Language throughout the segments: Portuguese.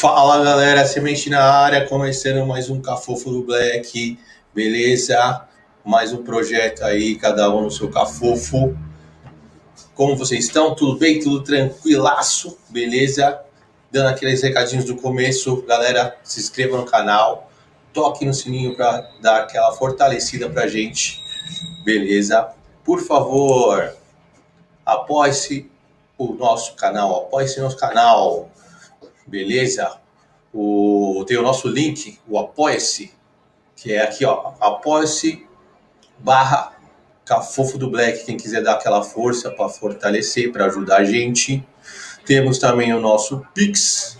Fala galera, semente na área, começando mais um Cafofo do Black, beleza? Mais um projeto aí, cada um no seu Cafofo. Como vocês estão? Tudo bem? Tudo tranquilaço, beleza? Dando aqueles recadinhos do começo, galera, se inscreva no canal, toque no sininho para dar aquela fortalecida pra gente, beleza? Por favor, apoie-se o nosso canal, apoie-se nosso canal beleza? O, tem o nosso link, o Apoia-se, que é aqui, ó, apoia-se barra Cafofo do Black, quem quiser dar aquela força para fortalecer, para ajudar a gente. Temos também o nosso Pix,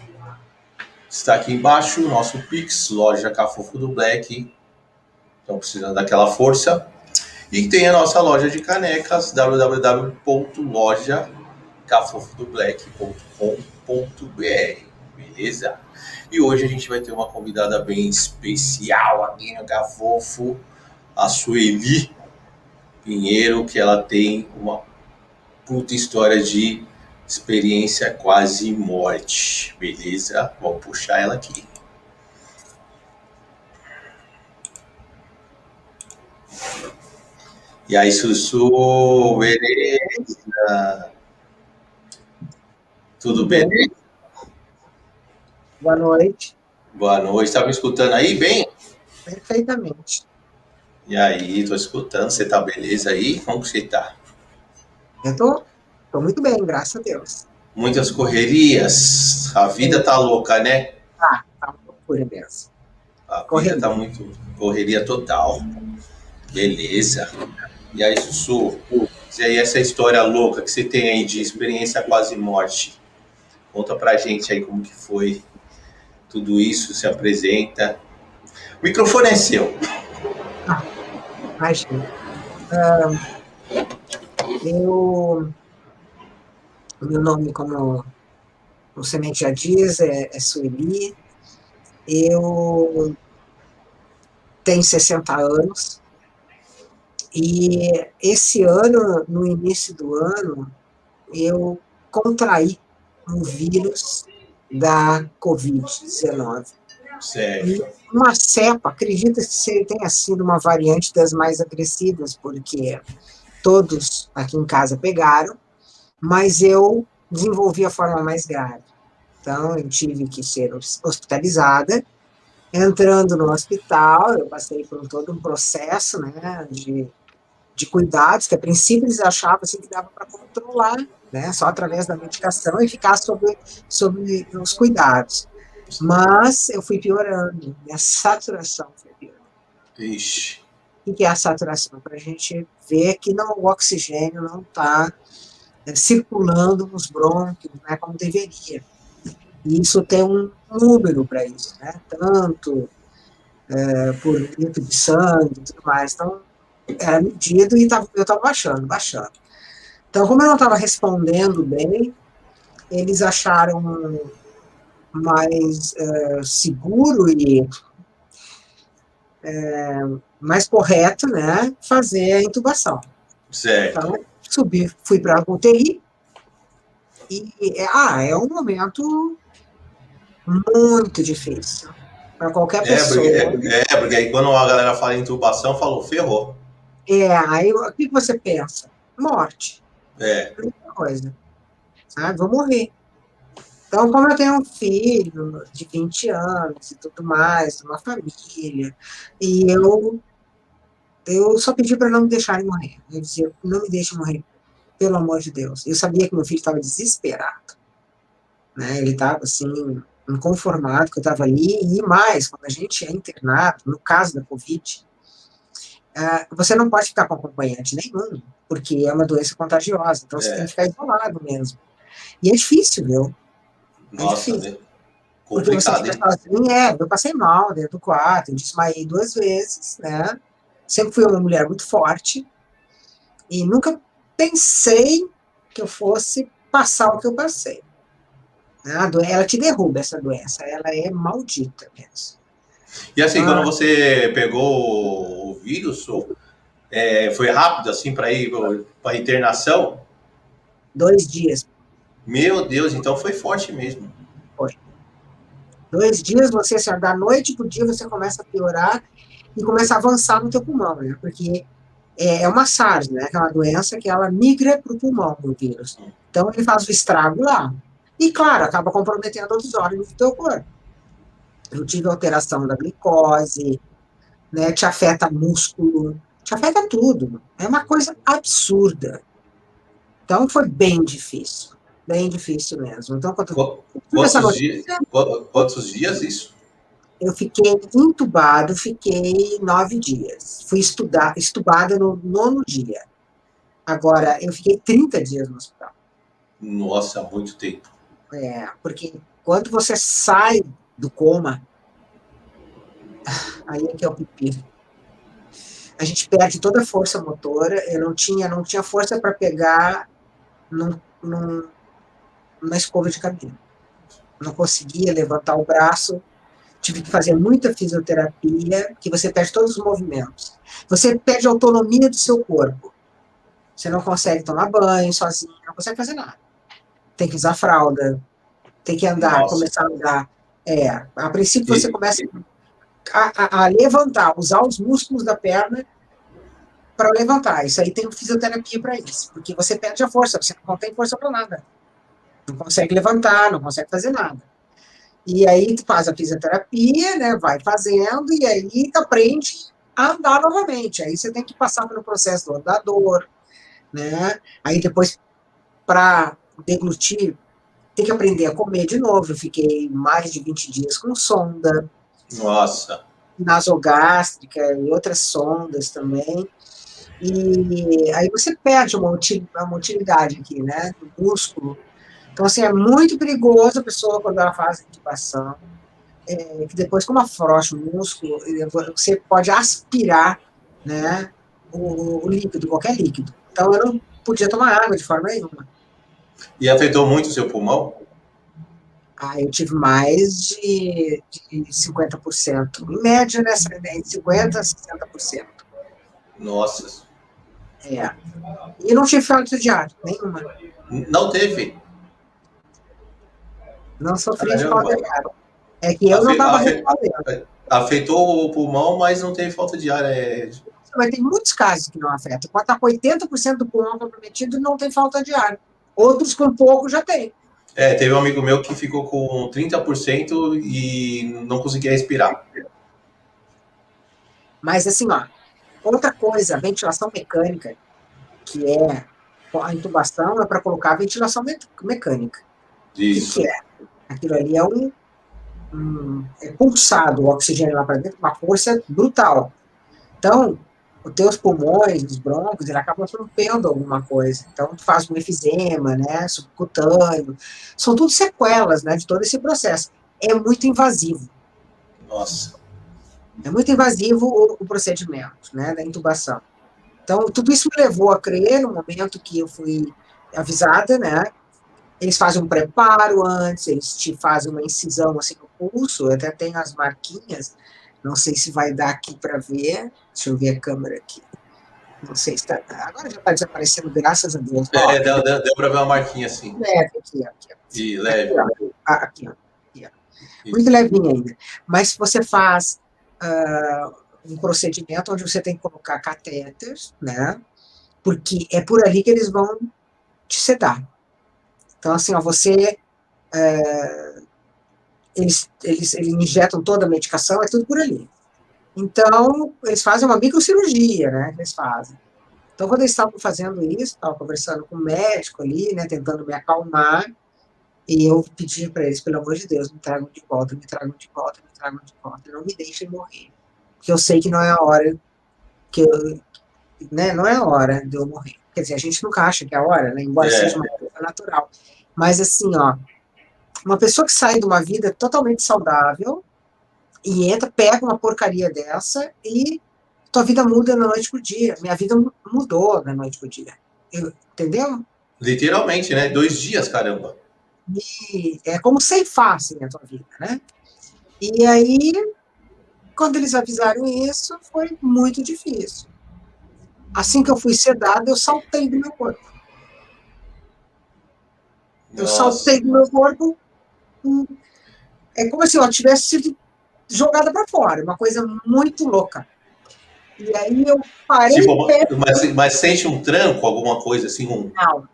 está aqui embaixo, o nosso Pix, loja Cafofo do Black, então precisando daquela força. E tem a nossa loja de canecas, www.lojacafofodoblack.com.br beleza? E hoje a gente vai ter uma convidada bem especial aqui no Cafofo, a Sueli Pinheiro, que ela tem uma puta história de experiência quase morte, beleza? Vamos puxar ela aqui. E aí, Sussu, beleza? Tudo bem? Boa noite. Boa noite. Estava me escutando aí bem? Perfeitamente. E aí, tô escutando. Você tá beleza aí? Como que você tá? Eu tô, tô muito bem, graças a Deus. Muitas correrias. A vida tá louca, né? Tá, tá uma loucura mesmo. A correria. vida tá muito correria total. Beleza. E aí, Sussu? E aí, essa história louca que você tem aí de experiência quase morte? Conta pra gente aí como que foi tudo isso se apresenta. O microfone é seu. Ah, imagina. Uh, eu, meu nome, como o Semente já diz, é, é Sueli. Eu tenho 60 anos. E esse ano, no início do ano, eu contraí um vírus da Covid-19. Uma cepa, acredita que tenha sido uma variante das mais agressivas, porque todos aqui em casa pegaram, mas eu desenvolvi a forma mais grave. Então, eu tive que ser hospitalizada. Entrando no hospital, eu passei por todo um processo né, de, de cuidados, que a princípio eles achavam assim, que dava para controlar né, só através da medicação e ficar sobre, sobre os cuidados. Mas eu fui piorando, minha saturação foi piorando. Ixi. O que é a saturação? Para a gente ver que não, o oxigênio não está é, circulando nos brônquios né, como deveria. E isso tem um número para isso, né? tanto é, por litro de sangue e tudo mais. Então, era medido e tava, eu estava baixando, baixando. Então, como eu não estava respondendo bem, eles acharam mais é, seguro e é, mais correto, né, fazer a intubação. Certo. Então, subi, fui para a UTI e, ah, é um momento muito difícil para qualquer é, pessoa. Porque, é, é, porque aí quando a galera fala em intubação, falou, ferrou. É, aí o que você pensa? Morte. É. coisa. Sabe? Vou morrer. Então, como eu tenho um filho de 20 anos e tudo mais, uma família, e eu, eu só pedi para não me deixarem morrer. Eu dizia, não me deixe morrer, pelo amor de Deus. Eu sabia que meu filho estava desesperado. Né? Ele estava, assim, inconformado que eu estava ali, e mais, quando a gente é internado, no caso da Covid, uh, você não pode ficar com acompanhante nenhum porque é uma doença contagiosa, então é. você tem que ficar isolado mesmo. E é difícil, viu? É Nossa, difícil. Né? Porque você fica sozinho, é, eu passei mal dentro do quarto, eu desmaiei duas vezes, né? Sempre fui uma mulher muito forte e nunca pensei que eu fosse passar o que eu passei. Né? Ela te derruba, essa doença, ela é maldita mesmo. E assim, ah, quando você pegou o vírus, é, foi rápido assim para ir para internação? Dois dias. Meu Deus, então foi forte mesmo. Foi. Dois dias, você, assim, da noite para o dia, você começa a piorar e começa a avançar no teu pulmão, né? Porque é, é uma SARS, né? Que uma doença que ela migra para o pulmão, o vírus. Então, ele faz o estrago lá. E, claro, acaba comprometendo outros órgãos do teu corpo. Eu tive alteração da glicose, né? Te afeta músculo, te afeta tudo. É uma coisa absurda. Então, foi bem difícil. Bem difícil mesmo. Então, quando, quantos, notícia, dias, quantos dias isso? Eu fiquei entubado, fiquei nove dias. Fui estudar, estubada no nono dia. Agora, eu fiquei 30 dias no hospital. Nossa, muito tempo. É, porque quando você sai do coma, aí é que é o pipi. A gente perde toda a força motora. Eu não tinha, não tinha força para pegar num, num, numa escova de cabelo. Não conseguia levantar o braço tive que fazer muita fisioterapia, que você perde todos os movimentos. Você perde a autonomia do seu corpo. Você não consegue tomar banho sozinho, não consegue fazer nada. Tem que usar fralda, tem que andar, Nossa. começar a andar. É, a princípio você começa a, a, a levantar, usar os músculos da perna para levantar. Isso aí tem fisioterapia para isso, porque você perde a força, você não tem força para nada. Não consegue levantar, não consegue fazer nada. E aí tu faz a fisioterapia, né? Vai fazendo, e aí tu aprende a andar novamente. Aí você tem que passar pelo processo do andador, né? Aí depois, para deglutir, tem que aprender a comer de novo. Eu fiquei mais de 20 dias com sonda. Nossa! Nasogástrica e outras sondas também. E aí você perde uma utilidade aqui, né? Do músculo então, assim, é muito perigoso a pessoa, quando ela faz intubação, é, que depois, como afrouxa o músculo, você pode aspirar né, o, o, líquido, qualquer líquido. Então, eu não podia tomar água de forma nenhuma. E afetou muito o seu pulmão? Ah, eu tive mais de, de 50%. Em média, nessa, né, entre 50% a 60%. Nossa. É. E não tive falta de ar, nenhuma. Não teve? Não sofri de falta de ar. É que eu Afe, não estava respondendo. Afetou o pulmão, mas não teve falta de ar. É... Mas tem muitos casos que não afetam. Pode estar com 80% do pulmão comprometido e não tem falta de ar. Outros com pouco já tem. É, teve um amigo meu que ficou com 30% e não conseguia respirar. Mas assim, ó, outra coisa, ventilação mecânica, que é a intubação, é para colocar a ventilação mecânica. Isso. O que é? Aquilo ali é um, um é pulsado o oxigênio lá para dentro, uma força brutal. Então, os teus pulmões, os broncos, ele acaba rompendo alguma coisa. Então, tu faz um efizema, né, subcutâneo. São tudo sequelas, né, de todo esse processo. É muito invasivo. Nossa. É muito invasivo o, o procedimento, né, da intubação. Então, tudo isso me levou a crer, no momento que eu fui avisada, né, eles fazem um preparo antes, eles te fazem uma incisão assim no pulso, eu até tenho as marquinhas, não sei se vai dar aqui para ver, deixa eu ver a câmera aqui. Não sei se está. Agora já está desaparecendo, graças a Deus. É, deu, deu, deu para ver uma marquinha assim. Leve aqui, aqui. E leve. Aqui, ó. Aqui, ó. Aqui, ó. Muito levinha ainda. Mas você faz uh, um procedimento onde você tem que colocar catéteres, né? Porque é por ali que eles vão te sedar. Então, assim, ó, você. É, eles, eles, eles injetam toda a medicação, é tudo por ali. Então, eles fazem uma microcirurgia, né? Eles fazem. Então, quando eles estavam fazendo isso, estava conversando com o médico ali, né? Tentando me acalmar. E eu pedi para eles, pelo amor de Deus, me tragam de volta, me tragam de volta, me tragam de volta. Não me deixem morrer. Porque eu sei que não é a hora que eu. Né, não é a hora de eu morrer. Quer dizer, a gente nunca acha que é a hora, né? Embora é. seja uma coisa natural. Mas assim, ó, uma pessoa que sai de uma vida totalmente saudável e entra, pega uma porcaria dessa e tua vida muda da noite pro dia. Minha vida mudou da noite pro dia. Eu, entendeu? Literalmente, né? Dois dias, caramba. E é como ceifar, assim, a tua vida, né? E aí, quando eles avisaram isso, foi muito difícil. Assim que eu fui sedada, eu saltei do meu corpo. Eu saltei do meu corpo. É como se eu tivesse sido jogada para fora, uma coisa muito louca. E aí eu parei. Tipo, mas, mas, sente um tranco, alguma coisa assim? Um... Não.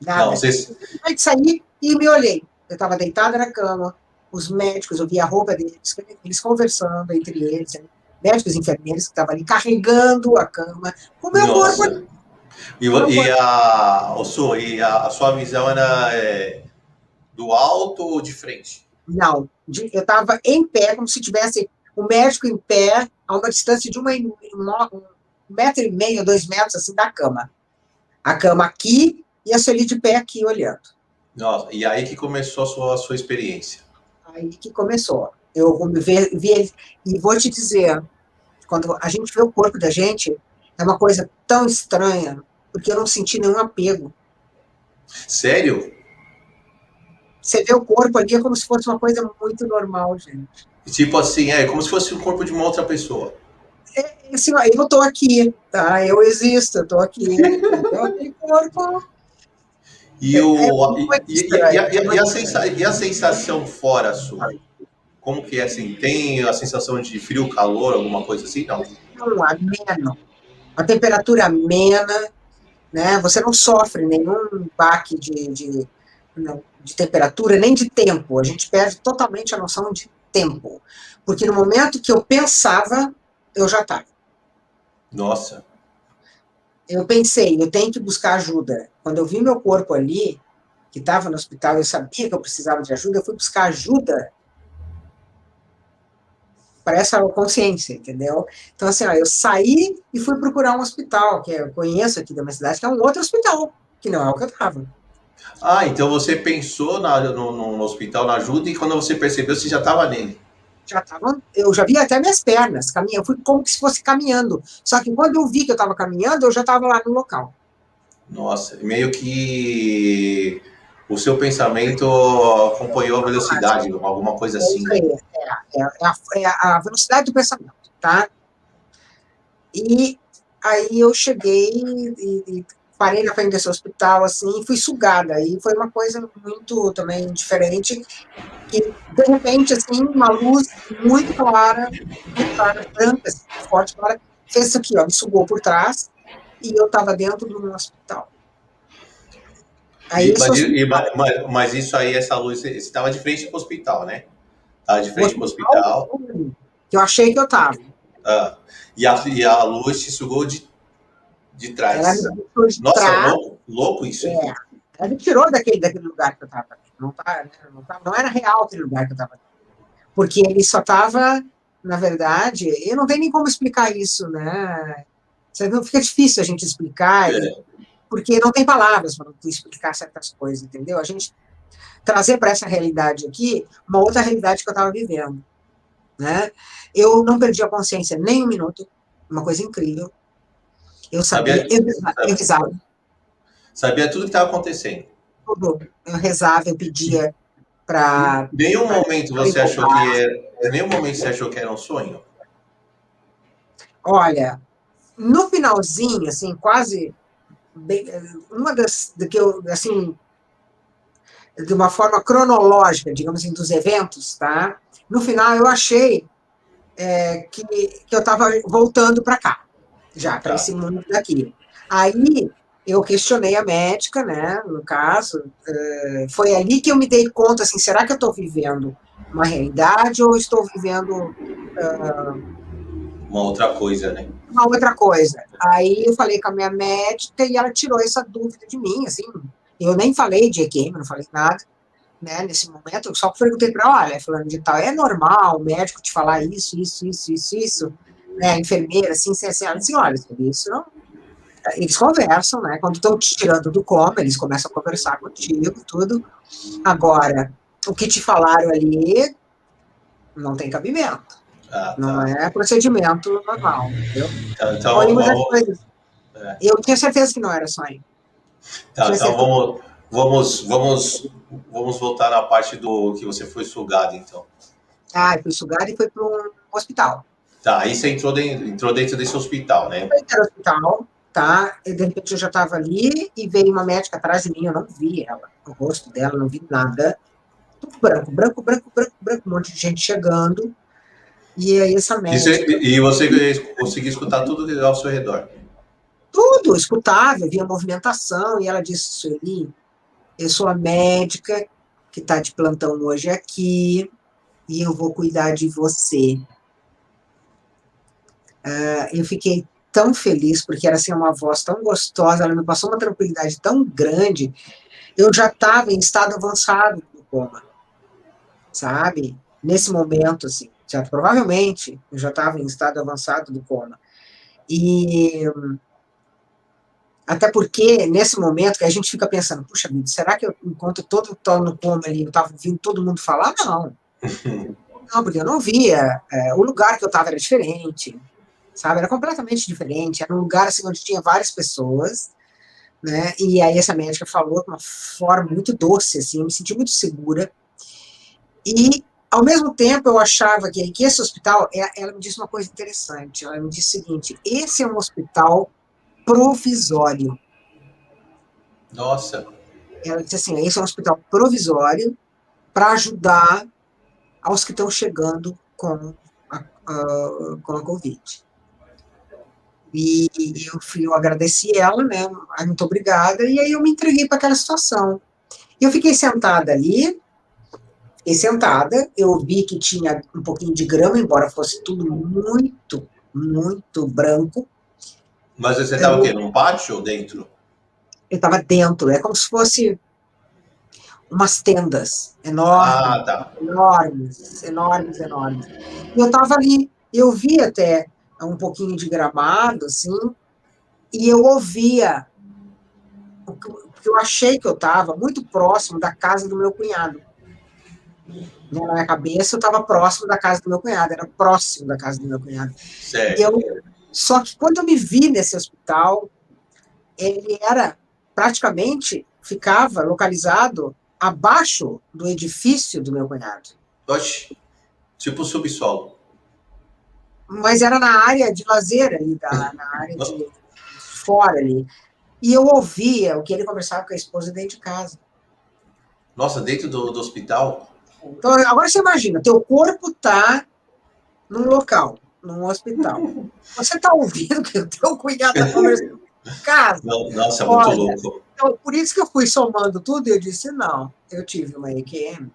Nada. Não, vocês... Eu saí e me olhei. Eu estava deitada na cama, os médicos, eu vi a roupa deles, eles conversando entre eles, médicos e enfermeiros que estavam ali carregando a cama, o meu Nossa. corpo. E, e, a, o e a, a, sua visão era é, do alto ou de frente? Não, eu estava em pé, como se tivesse o médico em pé, a uma distância de uma, uma, um metro e meio, dois metros, assim, da cama. A cama aqui e a Sueli de pé aqui, olhando. Nossa, e aí que começou a sua, a sua experiência? Aí que começou. Eu vi, vi e vou te dizer, quando a gente vê o corpo da gente, é uma coisa tão estranha, porque eu não senti nenhum apego. Sério? Você vê o corpo ali é como se fosse uma coisa muito normal, gente. Tipo assim, é como se fosse o corpo de uma outra pessoa. É, assim, eu tô aqui, tá? Eu existo, eu tô aqui. eu tenho corpo. E, o, é, é e, e, a, e, a sensa, e a sensação fora sua? Como que é assim? Tem a sensação de frio, calor, alguma coisa assim? Não. Não, ameno. A temperatura amena, né? Você não sofre nenhum baque de, de, de temperatura, nem de tempo. A gente perde totalmente a noção de tempo. Porque no momento que eu pensava, eu já estava. Nossa. Eu pensei, eu tenho que buscar ajuda. Quando eu vi meu corpo ali, que estava no hospital, eu sabia que eu precisava de ajuda, eu fui buscar ajuda para essa consciência, entendeu? Então, assim, ó, eu saí e fui procurar um hospital, que eu conheço aqui da minha cidade, que é um outro hospital, que não é o que eu estava. Ah, então você pensou na, no, no, hospital na ajuda e quando você percebeu, você já estava nele. Já estava, eu já vi até minhas pernas caminhando, eu fui como se fosse caminhando. Só que quando eu vi que eu estava caminhando, eu já estava lá no local. Nossa, meio que o seu pensamento acompanhou a velocidade, alguma coisa assim. É, é, é, a, é a velocidade do pensamento, tá? E aí eu cheguei e, e parei na frente desse hospital, assim, e fui sugada. E foi uma coisa muito também diferente. E, de repente, assim, uma luz muito clara, muito clara, branca, assim, forte, clara, fez isso aqui, ó, me sugou por trás, e eu estava dentro de um hospital. Aí, mas, e, mas, mas, isso aí, essa luz, você estava de frente para o hospital, né? Estava de frente para o hospital. Que eu achei que eu estava. Ah, e, a, e a luz te sugou de de trás. De Nossa, trás. Louco, louco isso. É. Ela me tirou daquele, daquele lugar que eu estava. Não, tá, não, tá, não era real aquele lugar que eu estava. Porque ele só estava, na verdade, eu não tenho nem como explicar isso, né? Não fica difícil a gente explicar, é. porque não tem palavras para explicar certas coisas, entendeu? A gente trazer para essa realidade aqui uma outra realidade que eu estava vivendo, né? Eu não perdi a consciência nem um minuto, uma coisa incrível. Eu sabia, sabia eu, eu rezava. Sabia tudo que estava acontecendo. Tudo. Eu rezava, eu pedia para. Nenhum momento você achou que era. Nenhum momento você achou que era um sonho? Olha, no finalzinho, assim, quase. Uma das. Que eu, assim. De uma forma cronológica, digamos assim, dos eventos, tá? No final, eu achei é, que, que eu estava voltando para cá já para tá. esse mundo daqui. Aí eu questionei a médica, né, no caso, uh, foi ali que eu me dei conta, assim, será que eu estou vivendo uma realidade ou estou vivendo uh, uma outra coisa, né? Uma outra coisa. Aí eu falei com a minha médica e ela tirou essa dúvida de mim, assim, eu nem falei de EQM, não falei nada, né, nesse momento, eu só perguntei para ela, olha, falando de tal, é normal o médico te falar isso, isso, isso, isso, isso, né, enfermeira, assim, assim, assim, assim olha, isso não... Eles conversam, né? Quando estão te tirando do coma, eles começam a conversar contigo, tudo. Agora, o que te falaram ali não tem cabimento. Ah, tá. Não é procedimento normal, entendeu? Tá, então, então vamos... é. Eu tinha certeza que não era sonho. Tá, então vamos, vamos, vamos, vamos voltar na parte do que você foi sugado, então. Ah, eu fui sugado e foi para um hospital. Tá, aí você entrou dentro, entrou dentro desse hospital, né? Eu entrei no hospital, tá? E de repente eu já estava ali e veio uma médica atrás de mim, eu não vi ela, o rosto dela, não vi nada. tudo branco, branco, branco, branco, branco, um monte de gente chegando. E aí essa médica... E você, e você conseguia escutar tudo ao seu redor? Tudo, escutava, via movimentação, e ela disse, Sueli, eu sou a médica que está de plantão hoje aqui, e eu vou cuidar de você. Uh, eu fiquei tão feliz, porque era assim, uma voz tão gostosa, ela me passou uma tranquilidade tão grande, eu já estava em estado avançado do coma, sabe? Nesse momento, assim, já, provavelmente eu já estava em estado avançado do coma. E até porque, nesse momento, que a gente fica pensando, puxa vida, será que eu, enquanto todo estou no coma ali, eu estava ouvindo todo mundo falar? Não. Não, porque eu não via. É, o lugar que eu estava era diferente sabe? Era completamente diferente. Era um lugar assim onde tinha várias pessoas, né? E aí essa médica falou de uma forma muito doce, assim, eu me senti muito segura. E ao mesmo tempo eu achava que, que esse hospital, é, ela me disse uma coisa interessante. Ela me disse o seguinte: esse é um hospital provisório. Nossa. Ela disse assim: esse é um hospital provisório para ajudar aos que estão chegando com a, a, com a Covid. E eu, fui, eu agradeci ela, né? Muito obrigada. E aí eu me entreguei para aquela situação. Eu fiquei sentada ali, fiquei sentada, eu vi que tinha um pouquinho de grama, embora fosse tudo muito, muito branco. Mas você estava o quê? Num pátio ou dentro? Eu estava dentro, é como se fosse umas tendas enormes, ah, tá. enormes, enormes, enormes. E eu estava ali, eu vi até um pouquinho de gramado, assim, e eu ouvia, porque eu achei que eu estava muito próximo da casa do meu cunhado. Na minha cabeça, eu estava próximo da casa do meu cunhado, era próximo da casa do meu cunhado. Eu, só que quando eu me vi nesse hospital, ele era praticamente, ficava localizado abaixo do edifício do meu cunhado. Oxe, tipo subsolo mas era na área de lazer ali, da, na área de fora ali. E eu ouvia o que ele conversava com a esposa dentro de casa. Nossa, dentro do, do hospital? Então, agora você imagina, teu corpo tá num local, num hospital. Você tá ouvindo que o teu cunhado tá conversando em casa. Nossa, é muito Olha, louco. Então, por isso que eu fui somando tudo e eu disse, não, eu tive uma EQM,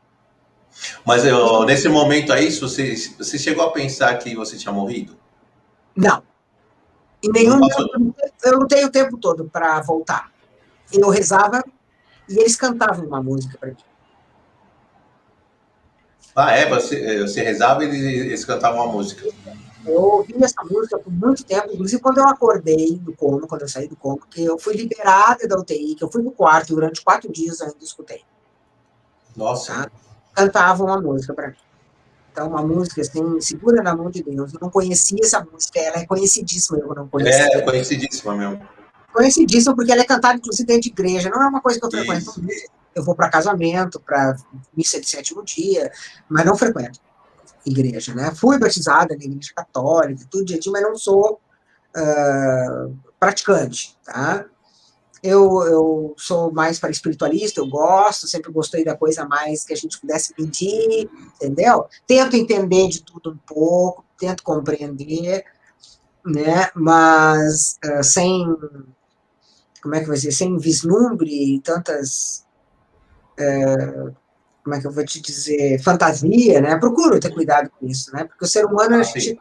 mas eu, nesse momento aí, você, você chegou a pensar que você tinha morrido? Não. Em nenhum momento, eu não tenho o tempo todo para voltar. Eu rezava e eles cantavam uma música para mim. Ah, é? Você, você rezava e eles cantavam uma música. Eu ouvi essa música por muito tempo, inclusive quando eu acordei do coma, quando eu saí do coma, que eu fui liberada da UTI, que eu fui no quarto durante quatro dias ainda escutei. Nossa. Tá? Cantavam a música para mim. Então, uma música assim, segura na mão de Deus. Eu não conhecia essa música, ela é conhecidíssima, eu não conhecia. É, conhecidíssima mesmo. Conhecidíssima, porque ela é cantada, inclusive, dentro de igreja. Não é uma coisa que eu frequento Isso. Eu vou para casamento, para missa de sétimo dia, mas não frequento igreja, né? Fui batizada na igreja católica, tudo direitinho, mas não sou uh, praticante, tá? Eu, eu sou mais para espiritualista, eu gosto, sempre gostei da coisa mais que a gente pudesse pedir, entendeu? Tento entender de tudo um pouco, tento compreender, né? Mas uh, sem, como é que vai dizer, sem vislumbre tantas, uh, como é que eu vou te dizer, fantasia, né? Procuro ter cuidado com isso, né? Porque o ser humano, a gente,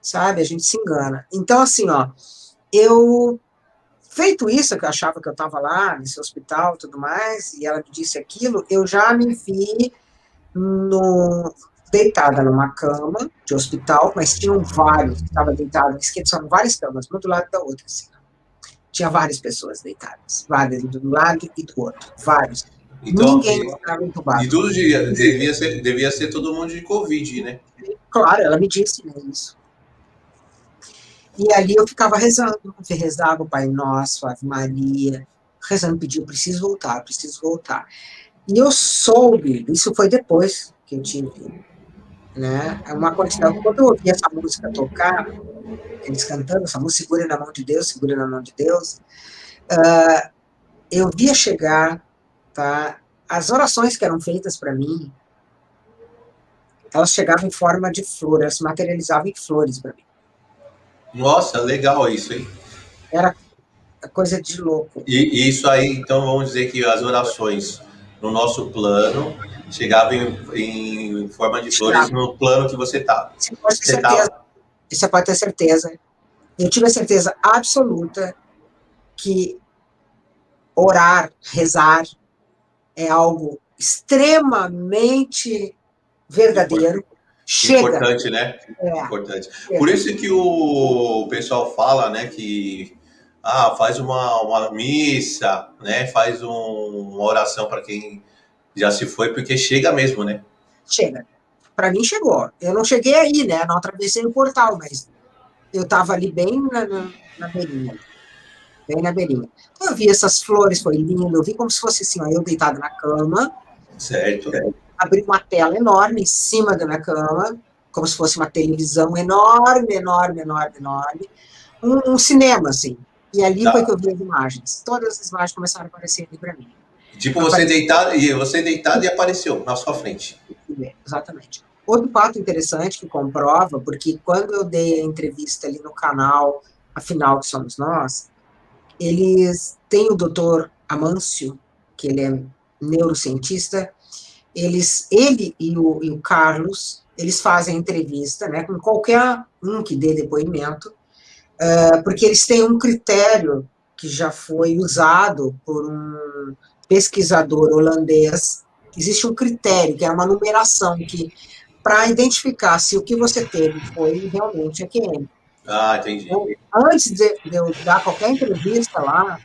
sabe, a gente se engana. Então, assim, ó, eu Feito isso, que eu achava que eu estava lá nesse hospital tudo mais, e ela me disse aquilo, eu já me vi no, deitada numa cama de hospital, mas tinham vários que estavam deitados, são várias camas, um do lado da outra, assim. Tinha várias pessoas deitadas, várias, do lado e do outro, vários. Então, Ninguém estava entubado. E tudo devia ser, devia ser todo mundo de Covid, né? Claro, ela me disse né, isso. E ali eu ficava rezando, eu rezava o Pai Nosso, Ave Maria, rezando, pediu, preciso voltar, preciso voltar. E eu soube, isso foi depois que eu tive, né, uma quantidade, quando eu ouvi essa música tocar, eles cantando essa música, segura na mão de Deus, segura na mão de Deus, uh, eu via chegar, tá, as orações que eram feitas para mim, elas chegavam em forma de flor, elas se materializavam em flores para mim. Nossa, legal isso, hein? Era coisa de louco. E, isso aí, então vamos dizer que as orações no nosso plano chegavam em, em forma de flores no plano que você está. Você pode ter certeza. Tá... Você pode ter certeza. Eu tive a certeza absoluta que orar, rezar, é algo extremamente verdadeiro. Chega. Importante, né? É. Importante. Por isso que o pessoal fala, né, que ah, faz uma, uma missa, né, faz um, uma oração para quem já se foi, porque chega mesmo, né? Chega. Para mim chegou. Eu não cheguei aí, né? Não atravessei o portal, mas eu estava ali bem na, na, na beirinha. Bem na beirinha. Então, eu vi essas flores, foi lindo. Eu vi como se fosse assim, ó, eu deitado na cama. Certo abri uma tela enorme em cima da minha cama, como se fosse uma televisão enorme, enorme, enorme, enorme. Um, um cinema, assim. E ali tá. foi que eu vi as imagens. Todas as imagens começaram a aparecer ali para mim. Tipo, você deitado, e você deitado e apareceu na sua frente. Exatamente. Outro fato interessante que comprova, porque quando eu dei a entrevista ali no canal, afinal que somos nós, eles têm o doutor Amâncio, que ele é neurocientista, eles, ele e o, e o Carlos, eles fazem entrevista, né, com qualquer um que dê depoimento, uh, porque eles têm um critério que já foi usado por um pesquisador holandês. Existe um critério, que é uma numeração, que para identificar se o que você teve foi realmente AQM. Ah, entendi. Então, antes de, de, eu dar qualquer entrevista lá,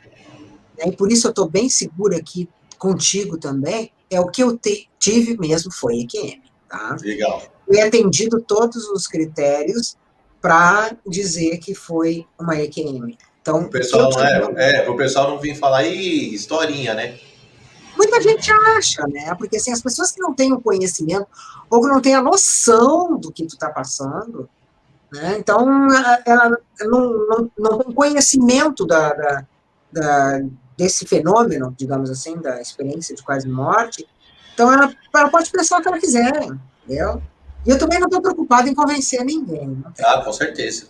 né, e por isso eu estou bem segura aqui contigo também, é o que eu te, tive mesmo foi EQM. Tá? Legal. Fui atendido todos os critérios para dizer que foi uma EQM. Então, o pessoal não é, é, o pessoal não vir falar aí historinha, né? Muita gente acha, né? Porque assim, as pessoas que não têm o conhecimento ou que não têm a noção do que tu está passando, né? Então, ela não, não, não tem conhecimento da, da, da desse fenômeno, digamos assim, da experiência de quase morte, então ela, ela pode pensar o que ela quiser, entendeu? E eu também não estou preocupado em convencer ninguém. Ah, com certeza.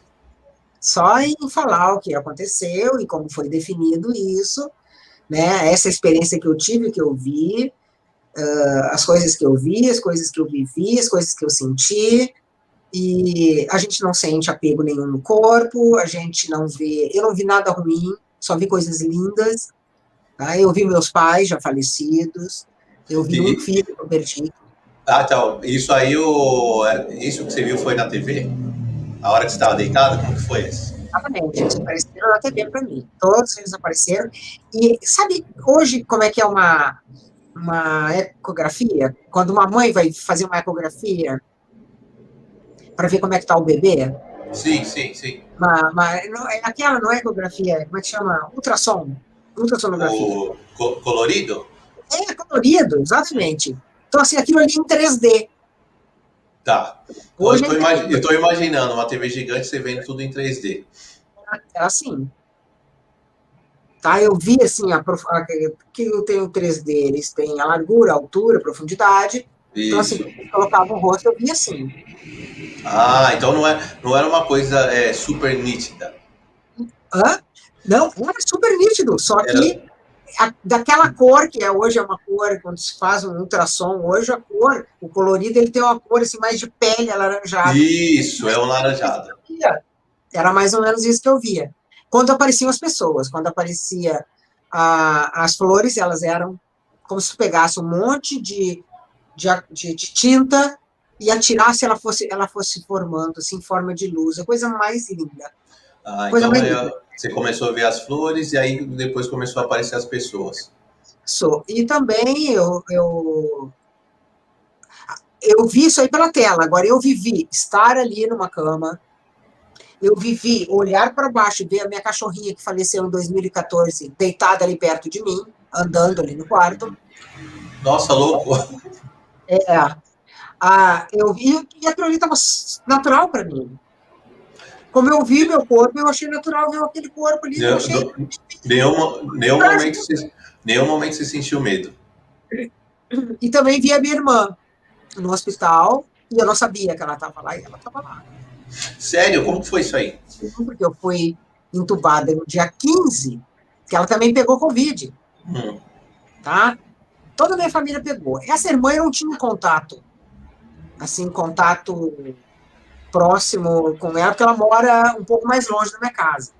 Só em falar o que aconteceu e como foi definido isso, né? Essa experiência que eu tive, que eu vi, uh, as coisas que eu vi, as coisas que eu vivi, as coisas que eu senti, e a gente não sente apego nenhum no corpo, a gente não vê, eu não vi nada ruim, só vi coisas lindas, Tá? Eu vi meus pais já falecidos, eu vi e... um filho que eu perdi. Ah, então, isso aí, o... isso que você viu foi na TV? A hora que você estava deitado, como que foi isso? Exatamente, eles apareceram na TV para mim. Todos eles apareceram. E sabe hoje como é que é uma, uma ecografia? Quando uma mãe vai fazer uma ecografia para ver como é que está o bebê? Sim, sim, sim. Uma, uma, não, é aquela não é ecografia, como é que chama? Ultrassom ultrassonografia. O co colorido? É, colorido, exatamente. Então, assim, aquilo ali em 3D. Tá. Hoje eu estou é imaginando uma TV gigante você vendo tudo em 3D. É assim. Tá, eu vi assim, a, a, que eu tenho 3D, eles têm a largura, a altura, a profundidade. Isso. Então, assim, colocava o rosto, eu vi assim. Ah, então não, é, não era uma coisa é, super nítida. Hã? Não, era super nítido, só que a, daquela cor que é hoje é uma cor, quando se faz um ultrassom, hoje a cor, o colorido, ele tem uma cor assim, mais de pele alaranjada. Isso, é um laranjado. Era mais ou menos isso que eu via. Quando apareciam as pessoas, quando aparecia a, as flores, elas eram como se pegasse um monte de, de, de, de tinta e atirasse, ela fosse, ela fosse formando assim, em forma de luz, a coisa mais linda. Ah, coisa então mais é linda. Você começou a ver as flores e aí depois começou a aparecer as pessoas. Sou. E também eu, eu, eu vi isso aí pela tela. Agora, eu vivi estar ali numa cama, eu vivi olhar para baixo e ver a minha cachorrinha que faleceu em 2014 deitada ali perto de mim, andando ali no quarto. Nossa, louco! É. Ah, eu vi e aquilo ali estava natural para mim. Como eu vi meu corpo, eu achei natural ver aquele corpo ali. Não, nenhum, nenhum, momento você, nenhum momento você sentiu medo. E também vi a minha irmã no hospital, e eu não sabia que ela estava lá, e ela estava lá. Sério? Como foi isso aí? Porque eu fui entubada no dia 15, que ela também pegou Covid. Hum. Tá? Toda a minha família pegou. Essa irmã eu não tinha contato, assim, contato próximo com ela, porque ela mora um pouco mais longe da minha casa,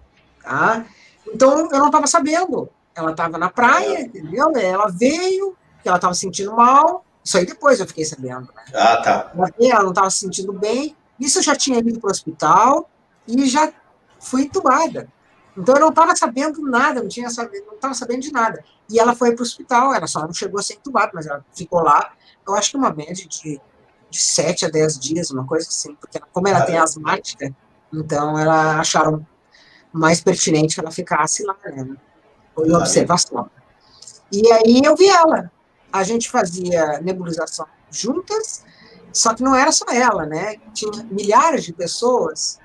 tá? Então, eu não estava sabendo. Ela estava na praia, entendeu? Ela veio, que ela estava sentindo mal. Isso aí depois eu fiquei sabendo. Né? Ah, tá. Ela, veio, ela não estava se sentindo bem. Isso eu já tinha ido para o hospital e já fui entubada. Então eu não estava sabendo nada, não tinha sabido, não estava sabendo de nada. E ela foi para o hospital, ela só não chegou a ser entubada, mas ela ficou lá, eu acho que uma média de de 7 a 10 dias, uma coisa assim, porque como ela tem asmática, então ela acharam mais pertinente que ela ficasse lá, né? Foi observação. E aí eu vi ela. A gente fazia nebulização juntas, só que não era só ela, né? Tinha milhares de pessoas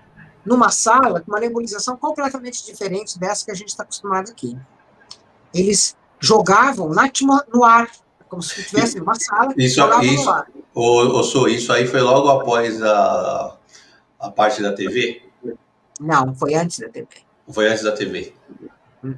numa sala com uma nebulização completamente diferente dessa que a gente está acostumado aqui. Eles jogavam na, no ar, como se estivesse numa sala. Isso, isso, o, o Su, isso aí foi logo após a, a parte da TV? Não, foi antes da TV. Foi antes da TV. Uhum.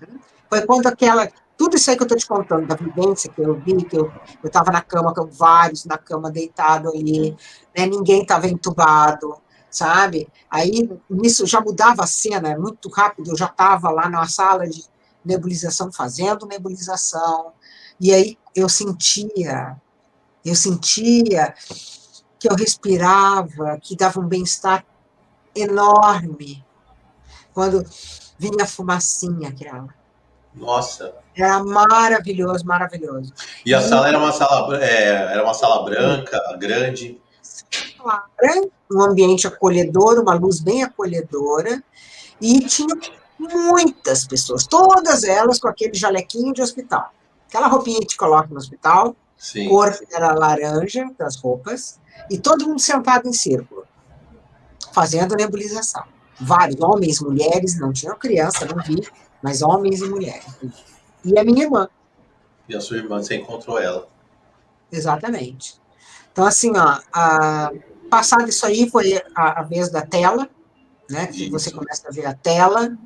Foi quando aquela. Tudo isso aí que eu estou te contando, da vivência que eu vi, que eu estava na cama, com vários na cama deitado ali, né, ninguém estava entubado, sabe? Aí nisso já mudava a cena, muito rápido, eu já estava lá na sala de nebulização, fazendo nebulização, e aí eu sentia eu sentia que eu respirava, que dava um bem-estar enorme. Quando vinha a fumacinha aquela. Nossa. Era maravilhoso, maravilhoso. E a e, sala era uma sala, é, era uma sala branca, grande. Um ambiente acolhedor, uma luz bem acolhedora. E tinha muitas pessoas, todas elas com aquele jalequinho de hospital. Aquela roupinha que te coloca no hospital, Sim. cor era laranja das roupas, e todo mundo sentado em círculo, fazendo nebulização. Vários, homens, mulheres, não tinham criança, não vi, mas homens e mulheres. E a minha irmã. E a sua irmã, você encontrou ela. Exatamente. Então, assim, ó, a, passado isso aí foi a, a vez da tela, né? Que você começa a ver a tela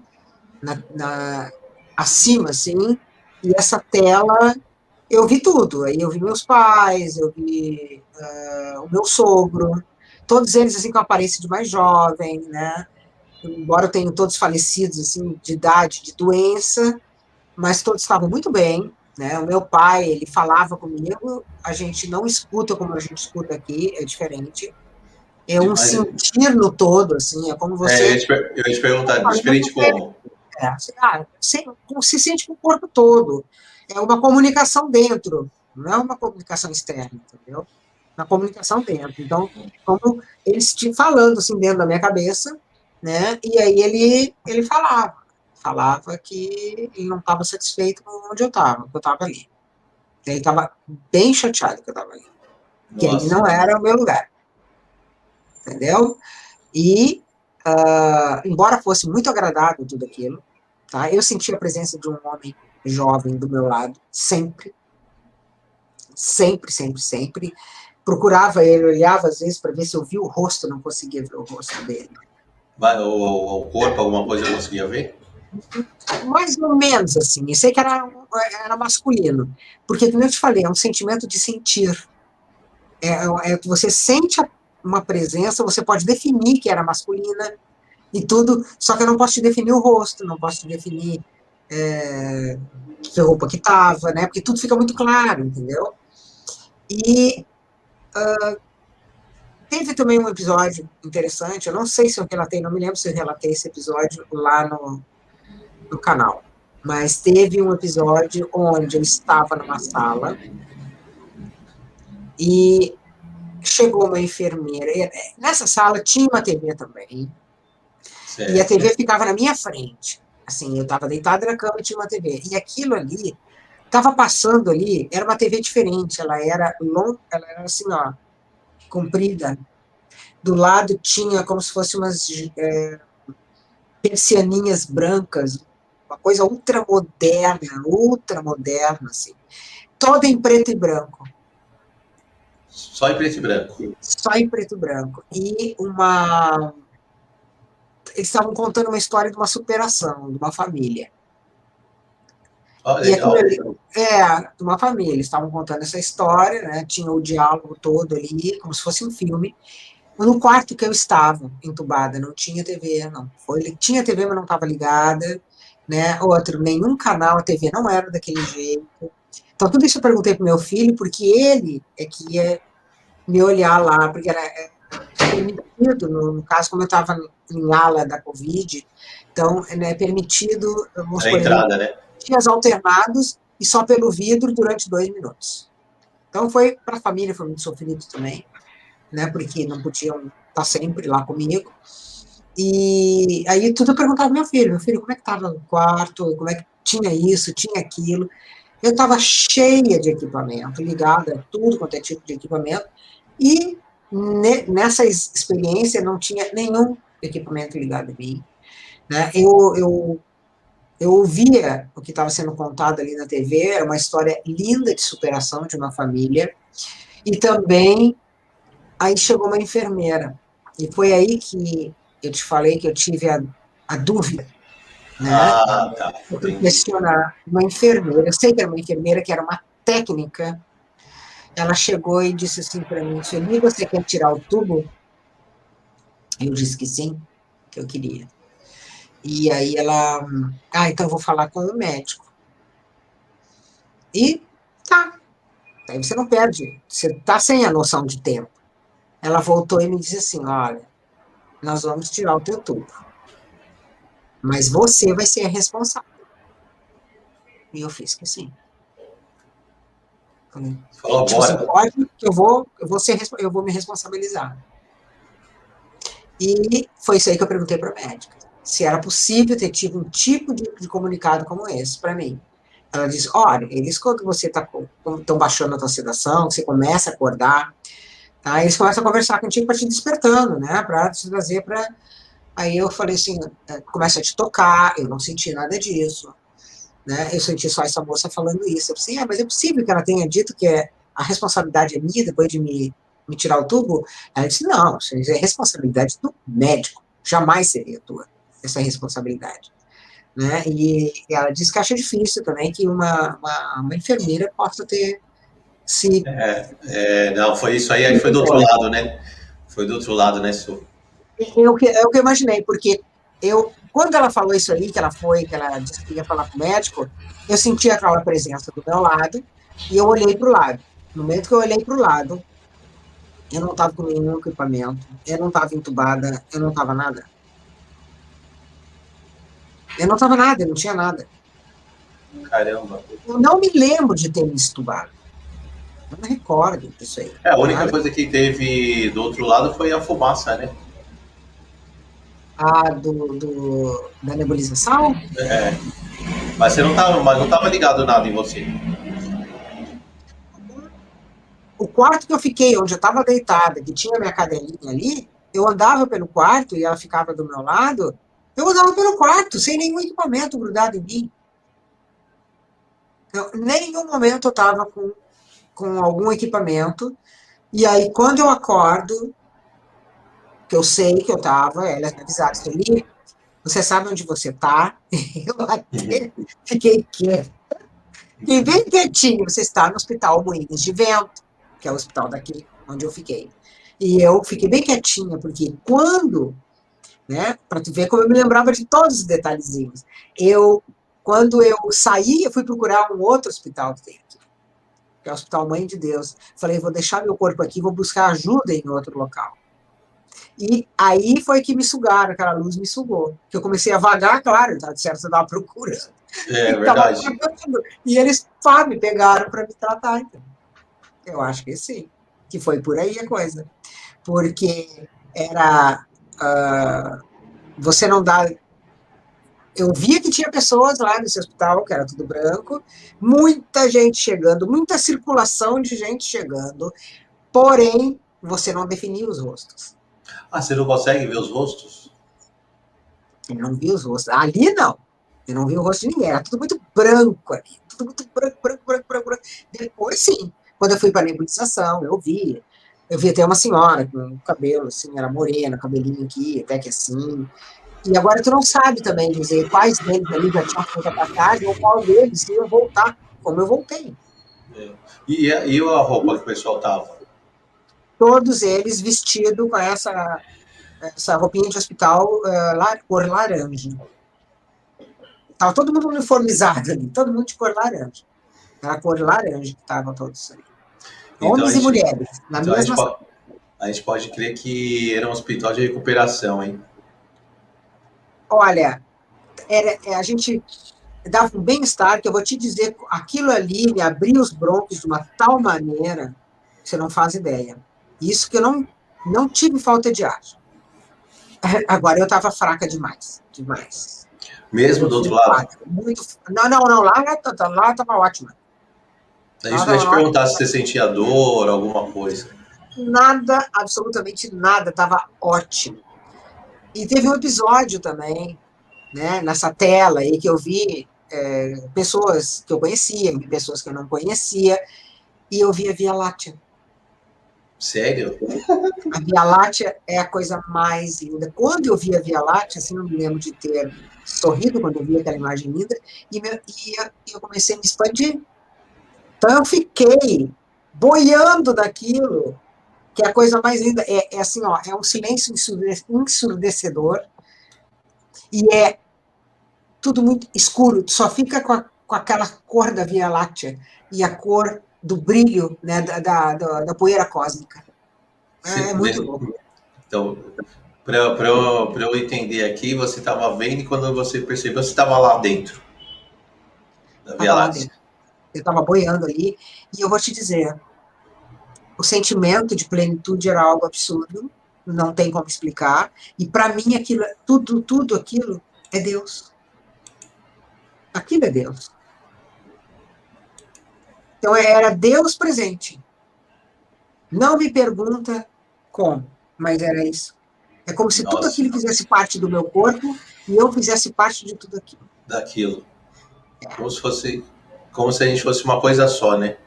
na, na, acima, assim, e essa tela eu vi tudo. Aí eu vi meus pais, eu vi uh, o meu sogro, todos eles assim com aparência de mais jovem, né? Embora tenham todos falecidos assim de idade, de doença, mas todos estavam muito bem, né? O meu pai, ele falava comigo, a gente não escuta como a gente escuta aqui, é diferente. É um sentir no todo, assim, é como você. É, eu ia te, eu ia te perguntar, diferente como? É, ah, você, se sente com o corpo todo é uma comunicação dentro, não é uma comunicação externa, entendeu? Uma comunicação dentro. Então, como eles te falando assim dentro da minha cabeça, né? E aí ele ele falava, falava que ele não estava satisfeito com onde eu estava, que eu estava ali. Ele estava bem chateado que eu estava ali. Que ele não era o meu lugar. Entendeu? E, uh, embora fosse muito agradável tudo aquilo, tá? eu senti a presença de um homem jovem do meu lado, sempre. Sempre, sempre, sempre. Procurava ele, olhava às vezes para ver se eu via o rosto, não conseguia ver o rosto dele. Mas o, o corpo, alguma coisa eu conseguia ver? Mais ou menos assim. Eu sei que era, era masculino. Porque, como eu te falei, é um sentimento de sentir. É, é, você sente uma presença, você pode definir que era masculina e tudo, só que eu não posso te definir o rosto, não posso te definir é, que roupa que estava, né? Porque tudo fica muito claro, entendeu? E uh, teve também um episódio interessante, eu não sei se eu relatei, não me lembro se eu relatei esse episódio lá no, no canal, mas teve um episódio onde eu estava numa sala e chegou uma enfermeira. Nessa sala tinha uma TV também. Certo. E a TV ficava na minha frente. Assim, eu estava deitada na cama e tinha uma TV. E aquilo ali estava passando ali, era uma TV diferente, ela era long, ela era assim, ó, comprida. Do lado tinha como se fosse umas é, persianinhas brancas, uma coisa ultra moderna, ultra moderna, assim. Toda em preto e branco. Só em preto e branco. Só em preto e branco. E uma. Eles estavam contando uma história de uma superação, de uma família. Oh, legal. Aquilo, é, de uma família. Eles estavam contando essa história, né? Tinha o diálogo todo ali, como se fosse um filme. No quarto que eu estava, entubada, não tinha TV, não. Foi, tinha TV, mas não estava ligada. Né? Outro, nenhum canal, a TV não era daquele jeito. Então, tudo isso eu perguntei para meu filho, porque ele é que ia me olhar lá, porque era é, permitido, no, no caso, como eu estava em ala da Covid, então é né, permitido. A entrada, né? Dias alternados e só pelo vidro durante dois minutos. Então, foi para a família, foi muito sofrido também, né? Porque não podiam estar tá sempre lá comigo. E aí tudo eu perguntava meu filho, meu filho, como é que estava no quarto, como é que tinha isso, tinha aquilo. Eu estava cheia de equipamento, ligada a tudo quanto é tipo de equipamento, e nessa experiência não tinha nenhum equipamento ligado a mim. Né? Eu, eu, eu ouvia o que estava sendo contado ali na TV, era uma história linda de superação de uma família, e também aí chegou uma enfermeira, e foi aí que eu te falei que eu tive a, a dúvida né? Ah, tá. questionar uma enfermeira, eu sei que era uma enfermeira, que era uma técnica, ela chegou e disse assim para mim, Sueli, você quer tirar o tubo? Eu disse que sim, que eu queria. E aí ela, ah, então eu vou falar com o médico. E tá, aí você não perde, você tá sem a noção de tempo. Ela voltou e me disse assim, olha, nós vamos tirar o teu tubo. Mas você vai ser a responsável. E eu fiz que sim. Falou, tipo, você pode, que eu vou, eu vou ser, eu vou me responsabilizar. E foi isso aí que eu perguntei para a médica, se era possível ter tido um tipo de, de comunicado como esse para mim. Ela disse, olha, eles quando você está estão baixando a tua sedação, você começa a acordar, tá? eles começam a conversar contigo para te despertando, né, para te trazer para Aí eu falei assim, é, começa a te tocar, eu não senti nada disso. Né? Eu senti só essa moça falando isso. Eu falei assim, ah, mas é possível que ela tenha dito que é, a responsabilidade é minha depois de me, me tirar o tubo? Ela disse, não, isso é responsabilidade do médico. Jamais seria tua, essa responsabilidade. Né? E ela disse que acha difícil também que uma, uma, uma enfermeira possa ter se... É, é, não, foi isso aí, aí foi do outro lado, né? Foi do outro lado, né, Su? É o, que, é o que eu imaginei, porque eu, quando ela falou isso ali, que ela foi, que ela disse que ia falar com o médico, eu senti aquela presença do meu lado e eu olhei para o lado. No momento que eu olhei para o lado, eu não estava com nenhum equipamento, eu não estava entubada, eu não estava nada. Eu não estava nada, eu não tinha nada. Caramba. Eu não me lembro de ter me estubado. Eu não recordo disso aí. É, a única nada. coisa que teve do outro lado foi a fumaça, né? A do, do, da nebulização? É. Mas você não estava mas não tava ligado nada em você. O quarto que eu fiquei, onde eu estava deitada, que tinha minha cadelinha ali, eu andava pelo quarto e ela ficava do meu lado, eu andava pelo quarto, sem nenhum equipamento grudado em mim. Eu, nenhum momento eu estava com, com algum equipamento. E aí, quando eu acordo, que eu sei que eu estava, elas me avisaram, Sueli, você sabe onde você está? Eu até fiquei quieta. E bem quietinho, você está no Hospital Moinhos de Vento, que é o hospital daqui onde eu fiquei. E eu fiquei bem quietinha, porque quando, né, para tu ver como eu me lembrava de todos os detalhezinhos, eu, quando eu saí, eu fui procurar um outro hospital aqui, que é o Hospital Mãe de Deus. Falei, vou deixar meu corpo aqui, vou buscar ajuda em outro local. E aí foi que me sugaram, aquela luz me sugou. Que eu comecei a vagar, claro, tá certo, eu estava procurando. É, verdade. E eles, pá, me pegaram para me tratar. Então. Eu acho que sim. Que foi por aí a coisa. Porque era. Uh, você não dá. Eu via que tinha pessoas lá nesse hospital, que era tudo branco, muita gente chegando, muita circulação de gente chegando, porém, você não definia os rostos. Ah, você não consegue ver os rostos? Eu não vi os rostos. Ali não. Eu não vi o rosto de ninguém. Era tudo muito branco ali. Tudo muito branco, branco, branco, branco. branco. Depois sim. Quando eu fui para a nebulização, eu vi, eu vi até uma senhora com cabelo assim, era morena, cabelinho aqui, até que assim. E agora tu não sabe também dizer quais deles ali já tinham feito a passagem ou qual deles iam voltar, como eu voltei. É. E, e a roupa que o pessoal tava? Todos eles vestidos com essa, essa roupinha de hospital uh, cor laranja. Tava todo mundo uniformizado ali, todo mundo de cor laranja. Era a cor laranja que estavam todos ali. Então, Homens gente, e mulheres, na então mesma... A gente, pode, a gente pode crer que era um hospital de recuperação, hein? Olha, era, é, a gente dava um bem-estar, que eu vou te dizer, aquilo ali me abria os brônquios de uma tal maneira que você não faz ideia. Isso que eu não, não tive falta de ar. Agora eu estava fraca demais, demais. Mesmo do outro lado? Muito, não, não, não, lá lá estava ótima. É isso que eu ia te perguntar se você sentia dor, alguma coisa. Nada, absolutamente nada, estava ótimo. E teve um episódio também, né, nessa tela aí, que eu vi é, pessoas que eu conhecia, pessoas que eu não conhecia, e eu vi a Via Láctea. Sério? A Via Láctea é a coisa mais linda. Quando eu vi a Via Láctea, assim, não me lembro de ter sorrido quando eu vi aquela imagem linda, e, me, e eu comecei a me expandir. Então eu fiquei boiando daquilo, que é a coisa mais linda. É, é assim, ó, é um silêncio ensurdecedor, e é tudo muito escuro, só fica com, a, com aquela cor da Via Láctea e a cor do brilho né, da, da, da, poeira cósmica. É, é muito bom. Então, para eu, eu entender aqui, você estava vendo e quando você percebeu, você estava lá dentro da Via Láctea. Eu estava boiando ali, e eu vou te dizer, o sentimento de plenitude era algo absurdo, não tem como explicar, e para mim aquilo, tudo, tudo aquilo é Deus. Aquilo é Deus. Então era Deus presente. Não me pergunta como, mas era isso. É como se Nossa. tudo aquilo fizesse parte do meu corpo e eu fizesse parte de tudo aquilo. Daquilo. É. Como se fosse, como se a gente fosse uma coisa só, né?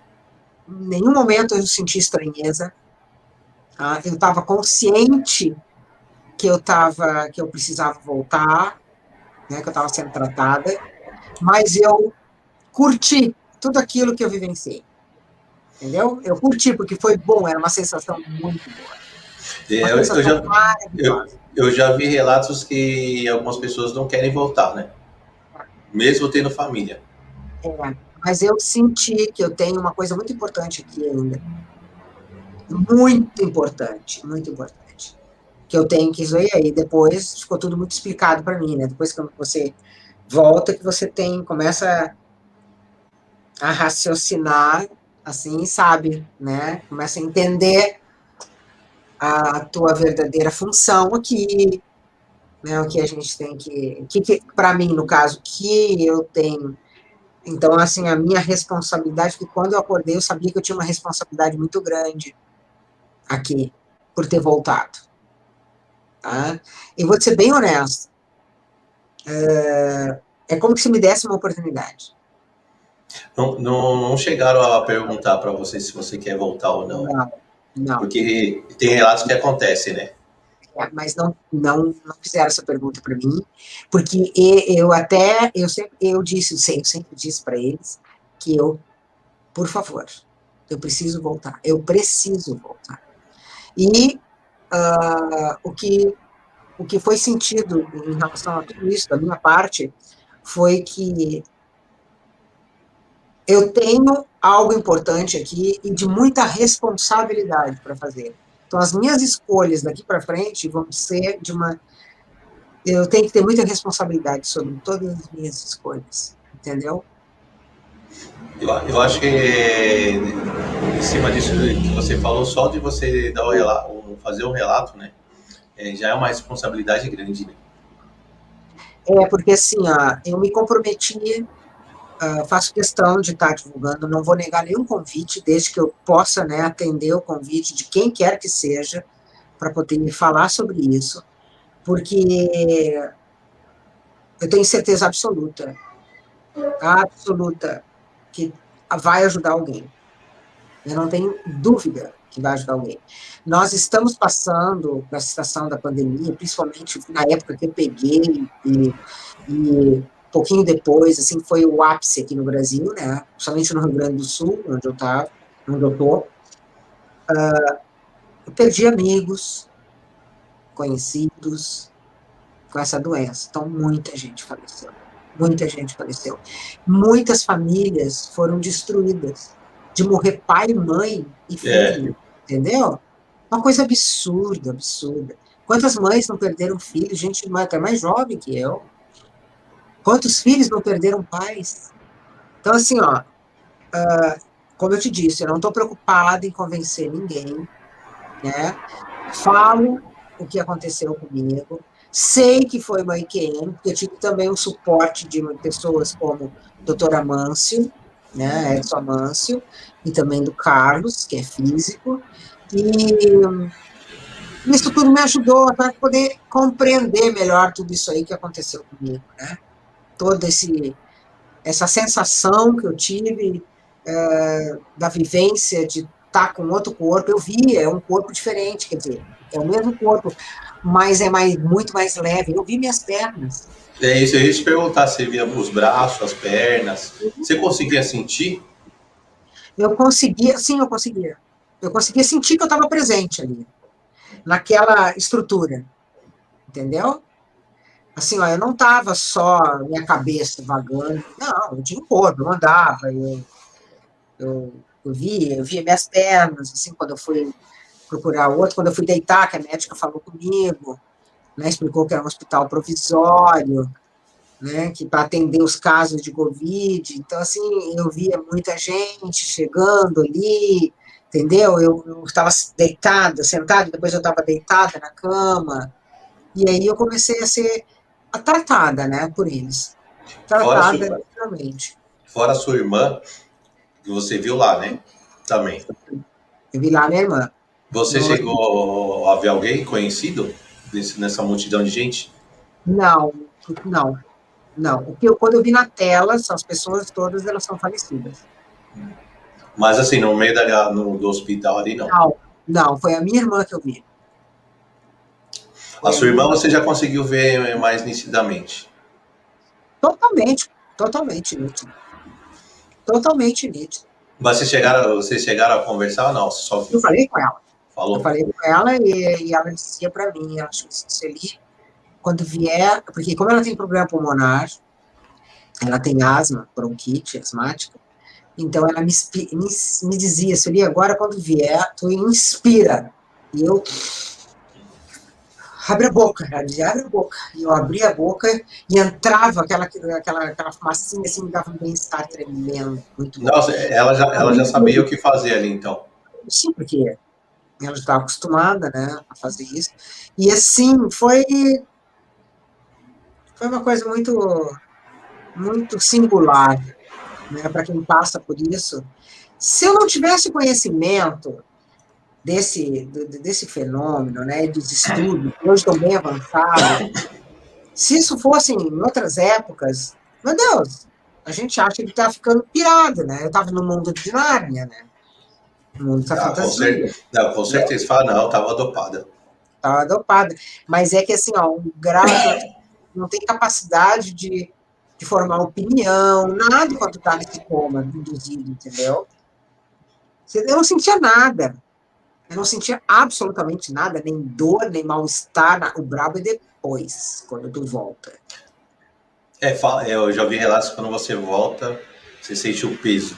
Em nenhum momento eu senti estranheza. Tá? Eu estava consciente que eu tava, que eu precisava voltar, né? Que eu estava sendo tratada, mas eu curti tudo aquilo que eu vivenciei. Entendeu? Eu curti, porque foi bom, era uma sensação muito boa. É, eu, eu, já, eu, eu, já vi relatos que algumas pessoas não querem voltar, né? Mesmo tendo família. É, mas eu senti que eu tenho uma coisa muito importante aqui ainda. Muito importante, muito importante. Que eu tenho que ver aí depois ficou tudo muito explicado para mim, né? Depois que você volta, que você tem, começa a raciocinar, assim, sabe, né? Começa a entender a tua verdadeira função aqui, né? O que a gente tem que, que, que para mim, no caso, que eu tenho. Então, assim, a minha responsabilidade, que quando eu acordei, eu sabia que eu tinha uma responsabilidade muito grande aqui, por ter voltado. Tá? E vou ser bem honesto. É, é como se me desse uma oportunidade. Não, não, não chegaram a perguntar para você se você quer voltar ou não. Não, não. Porque tem relatos que acontecem, né? É, mas não, não, não fizeram essa pergunta para mim, porque eu até, eu sempre, eu disse, eu sempre disse para eles que eu, por favor, eu preciso voltar, eu preciso voltar. E uh, o, que, o que foi sentido em relação a tudo isso, da minha parte, foi que eu tenho algo importante aqui e de muita responsabilidade para fazer. Então, as minhas escolhas daqui para frente vão ser de uma. Eu tenho que ter muita responsabilidade sobre todas as minhas escolhas, entendeu? Eu, eu acho que, em cima disso que você falou, só de você dar o relato, fazer um relato, né, é, já é uma responsabilidade grande, né? É, porque assim, ó, eu me comprometi Uh, faço questão de estar divulgando, não vou negar nenhum convite, desde que eu possa né, atender o convite de quem quer que seja, para poder me falar sobre isso, porque eu tenho certeza absoluta, absoluta, que vai ajudar alguém. Eu não tenho dúvida que vai ajudar alguém. Nós estamos passando a situação da pandemia, principalmente na época que eu peguei e, e pouquinho depois, assim, foi o ápice aqui no Brasil, né? Principalmente no Rio Grande do Sul, onde eu estava, onde eu tô. Uh, eu perdi amigos, conhecidos com essa doença. Então, muita gente faleceu. Muita gente faleceu. Muitas famílias foram destruídas de morrer pai, mãe e é. filho. É. Entendeu? Uma coisa absurda, absurda. Quantas mães não perderam filhos? Gente até mais jovem que eu. Quantos filhos não perderam pais? Então, assim, ó, uh, como eu te disse, eu não estou preocupada em convencer ninguém, né? Falo o que aconteceu comigo, sei que foi uma IQM, porque eu tive também o suporte de pessoas como a doutora Amâncio, né, Edson Amâncio, e também do Carlos, que é físico, e isso tudo me ajudou para poder compreender melhor tudo isso aí que aconteceu comigo, né? Toda esse, essa sensação que eu tive é, da vivência de estar tá com outro corpo, eu vi, é um corpo diferente, quer dizer, é o mesmo corpo, mas é mais, muito mais leve. Eu vi minhas pernas. É isso, eu ia te perguntar, você via os braços, as pernas, você conseguia sentir? Eu conseguia, sim, eu conseguia. Eu conseguia sentir que eu estava presente ali, naquela estrutura, entendeu? Assim, ó, eu não estava só minha cabeça vagando, não, eu tinha um corpo, eu andava, eu, eu, eu via, eu via minhas pernas, assim, quando eu fui procurar outro, quando eu fui deitar, que a médica falou comigo, né, explicou que era um hospital provisório, né, que para atender os casos de Covid, então, assim, eu via muita gente chegando ali, entendeu? Eu estava deitada, sentada, depois eu estava deitada na cama, e aí eu comecei a ser tratada, né, por eles. Tratada, literalmente. Fora a sua irmã, que você viu lá, né? Também. Eu vi lá minha irmã. Você no... chegou a ver alguém conhecido nessa multidão de gente? Não, não, não. O que eu, quando eu vi na tela, são as pessoas todas, elas são falecidas. Mas assim, no meio da, no, do hospital ali, não? Não, não, foi a minha irmã que eu vi. A sua irmã você já conseguiu ver mais nitidamente? Totalmente, totalmente nítido. Totalmente nítido. Mas vocês chegaram, vocês chegaram a conversar ou não? Só... Eu falei com ela. Falou. Eu falei com ela e, e ela dizia para mim, ela que ali, quando vier, porque como ela tem problema pulmonar, ela tem asma, bronquite asmática, então ela me, me, me dizia, Sueli, agora quando vier, tu inspira. E eu abre a boca, ela dizia, abre a boca. E eu abria a boca e entrava aquela, aquela, aquela fumacinha assim, me dava um bem-estar tremendo. Muito Nossa, ela já, ela já sabia o que fazer ali, então. Sim, porque ela já estava acostumada, né, a fazer isso. E assim, foi foi uma coisa muito muito singular, né, para quem passa por isso. Se eu não tivesse conhecimento desse desse fenômeno, né, dos estudos, que hoje estão bem avançados, se isso fosse em outras épocas, meu Deus, a gente acha que está ficando pirado, né? Eu estava no mundo de Nárnia, né? Muita não, fantasia. Com certeza, não, com certeza fala, não, estava dopada. Estava dopada. Mas é que assim, ó, o grau não tem capacidade de, de formar opinião, nada quando está nesse coma induzido, entendeu? Eu não sentia nada. Eu não sentia absolutamente nada, nem dor, nem mal-estar. O brabo é depois, quando tu volta. É, eu já vi relatos quando você volta, você sente o peso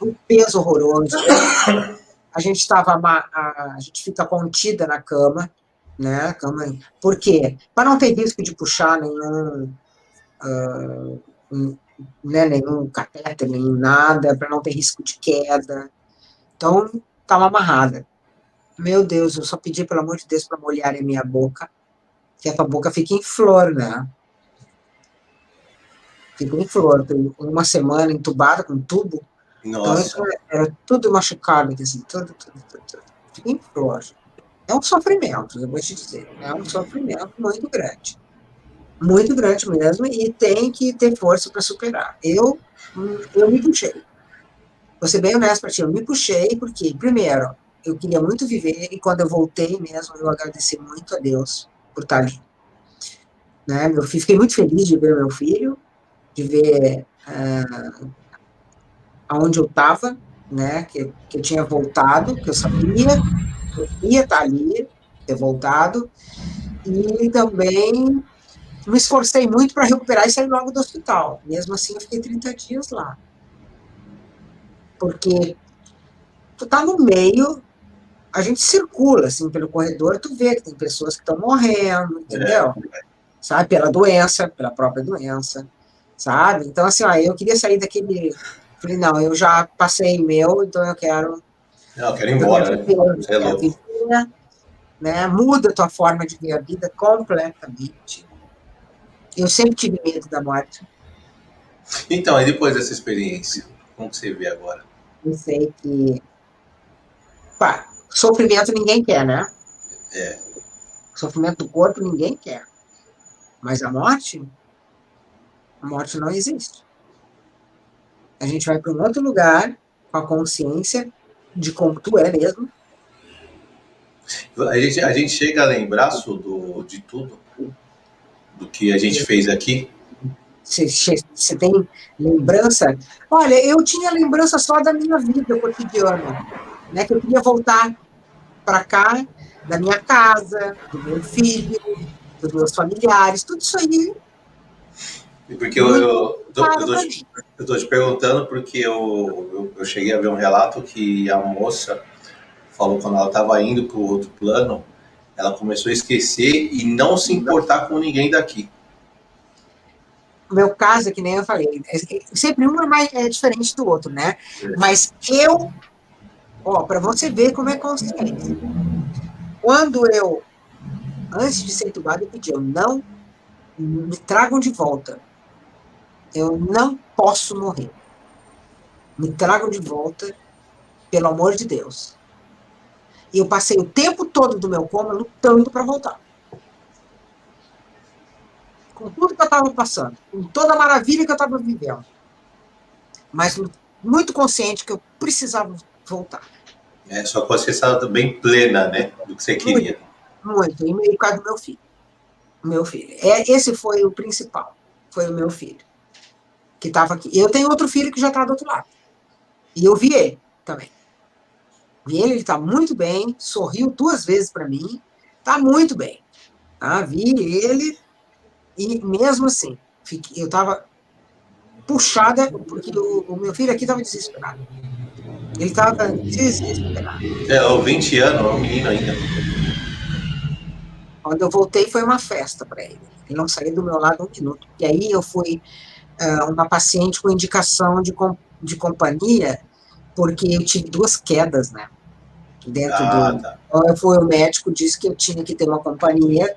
um peso horroroso. A gente estava, a, a, gente fica contida na cama, né? Cama, por quê? Para não ter risco de puxar nenhum, uh, um, né, nenhum catéter, nem nada, para não ter risco de queda. Então, estava amarrada. Meu Deus, eu só pedi, pelo amor de Deus, para molhar a minha boca, que a tua boca fica em flor, né? Fica em flor. Uma semana entubada com tubo, nossa. Então, era tudo machucado, assim, tudo, tudo, tudo, tudo. Fica em flor. É um sofrimento, eu vou te dizer. É um sofrimento muito grande. Muito grande mesmo, e tem que ter força para superar. Eu, eu me puxei. vou ser bem honesto para ti, eu me puxei porque, primeiro, eu queria muito viver e quando eu voltei mesmo, eu agradeci muito a Deus por estar ali. Né? Eu fiquei muito feliz de ver meu filho, de ver uh, aonde eu estava, né? Que, que eu tinha voltado, que eu sabia que eu ia estar ali, ter voltado, e também me esforcei muito para recuperar e sair logo do hospital. Mesmo assim, eu fiquei 30 dias lá. Porque tu tá no meio, a gente circula assim pelo corredor, tu vê que tem pessoas que estão morrendo, entendeu? É. Sabe, pela doença, pela própria doença, sabe? Então, assim, ó, eu queria sair daquele. Falei, não, eu já passei meu, então eu quero. Não, eu quero ir embora, né? É louco. Né? Muda a tua forma de ver a vida completamente. Eu sempre tive medo da morte. Então, e depois dessa experiência, como você vê agora? Eu sei que. Pá, sofrimento ninguém quer, né? É. Sofrimento do corpo ninguém quer. Mas a morte, a morte não existe. A gente vai para um outro lugar com a consciência de como tu é mesmo. A gente, a gente chega a lembrar do, de tudo do que a gente fez aqui? Você tem lembrança? Olha, eu tinha lembrança só da minha vida cotidiana, né? Que eu queria voltar para cá, da minha casa, do meu filho, dos meus familiares, tudo isso aí. Porque eu, eu, estou te perguntando porque eu, eu, eu, cheguei a ver um relato que a moça falou quando ela estava indo para o outro plano, ela começou a esquecer e não se importar com ninguém daqui. O meu caso, é que nem eu falei, é, é, sempre um é, mais, é diferente do outro, né? Mas eu, ó, para você ver como é consciência. Quando eu, antes de ser entubado, eu pedi, eu não me tragam de volta. Eu não posso morrer. Me tragam de volta, pelo amor de Deus. E eu passei o tempo todo do meu coma lutando para voltar. Com tudo que eu estava passando, com toda a maravilha que eu estava vivendo. Mas muito consciente que eu precisava voltar. É, sua consciência estava bem plena, né? Do que você queria. Muito, muito. E por causa do meu filho. Meu filho. É, esse foi o principal. Foi o meu filho. Que estava aqui. Eu tenho outro filho que já está do outro lado. E eu vi ele também. Vi ele, ele está muito bem, sorriu duas vezes para mim, está muito bem. Tá? Vi ele, e mesmo assim, fiquei, eu estava puxada, porque o, o, meu filho aqui estava desesperado. Ele estava desesperado. É, o 20 anos, é um menino ainda. Quando eu voltei, foi uma festa para ele. Ele não saiu do meu lado um minuto. E aí eu fui uh, uma paciente com indicação de, com, de companhia, porque eu tive duas quedas, né? dentro ah, do. Tá. Então, eu fui o médico, disse que eu tinha que ter uma companhia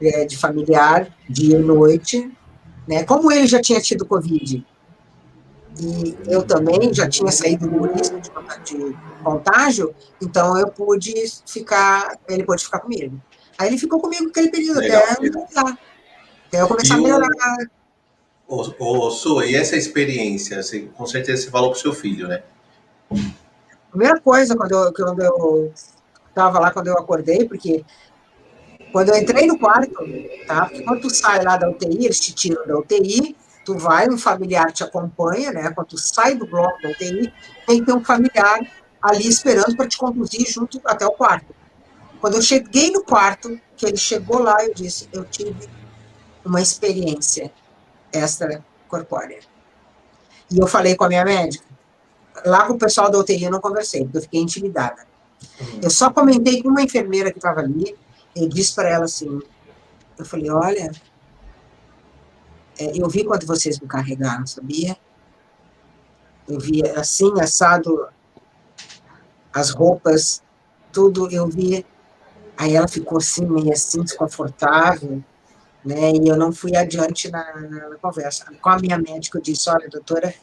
é, de familiar, dia e noite. Né? Como ele já tinha tido Covid e eu também já tinha saído do risco de, contágio, então eu pude ficar, ele pôde ficar comigo. Aí ele ficou comigo naquele período Legal. até melhorar. Até eu começar e a melhorar. O, o Su, e essa experiência, você, com certeza você falou para o seu filho, né? primeira coisa quando eu, quando eu estava lá, quando eu acordei, porque quando eu entrei no quarto, tá? Porque quando tu sai lá da UTI, eles te tiram da UTI, tu vai, um familiar te acompanha, né? Quando tu sai do bloco da UTI, tem que ter um familiar ali esperando para te conduzir junto até o quarto. Quando eu cheguei no quarto, que ele chegou lá, eu disse, eu tive uma experiência extracorpórea. E eu falei com a minha médica, lá com o pessoal da UTI eu não conversei, porque eu fiquei intimidada. Uhum. Eu só comentei com uma enfermeira que estava ali, eu disse para ela assim, eu falei, olha, eu vi quando vocês me carregaram, sabia? Eu vi assim, assado, as roupas, tudo, eu vi. Aí ela ficou assim, meio assim, desconfortável, né? E eu não fui adiante na, na, conversa. Com a minha médica, eu disse, olha, doutora,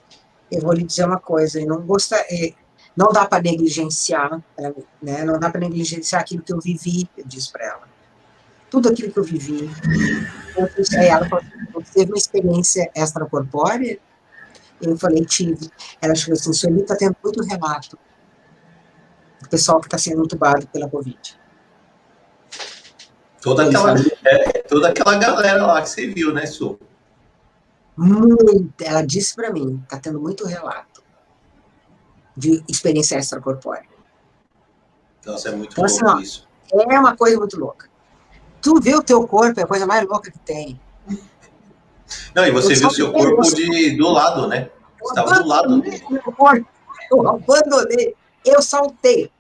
eu vou lhe dizer uma coisa, não gosta, é, não dá para negligenciar, né? Não dá para negligenciar aquilo que eu vivi, eu disse para ela. Tudo aquilo que eu vivi. Eu disse a ela, você teve uma experiência extracorpórea? Eu falei, tive. Ela chegou assim, Sueli, está tendo muito relato do pessoal que está sendo entubado pela Covid. Toda aquela, é, toda aquela galera lá que você viu, né, Su? Muito. Ela disse para mim, está tendo muito relato de experiência extracorpórea. Nossa, é muito então, assim, ó, isso. É uma coisa muito louca. Tu vê o teu corpo, é a coisa mais louca que tem. Não, e você eu viu o seu corpo de, do lado, né? Estava do lado dele. Eu abandonei. Eu saltei.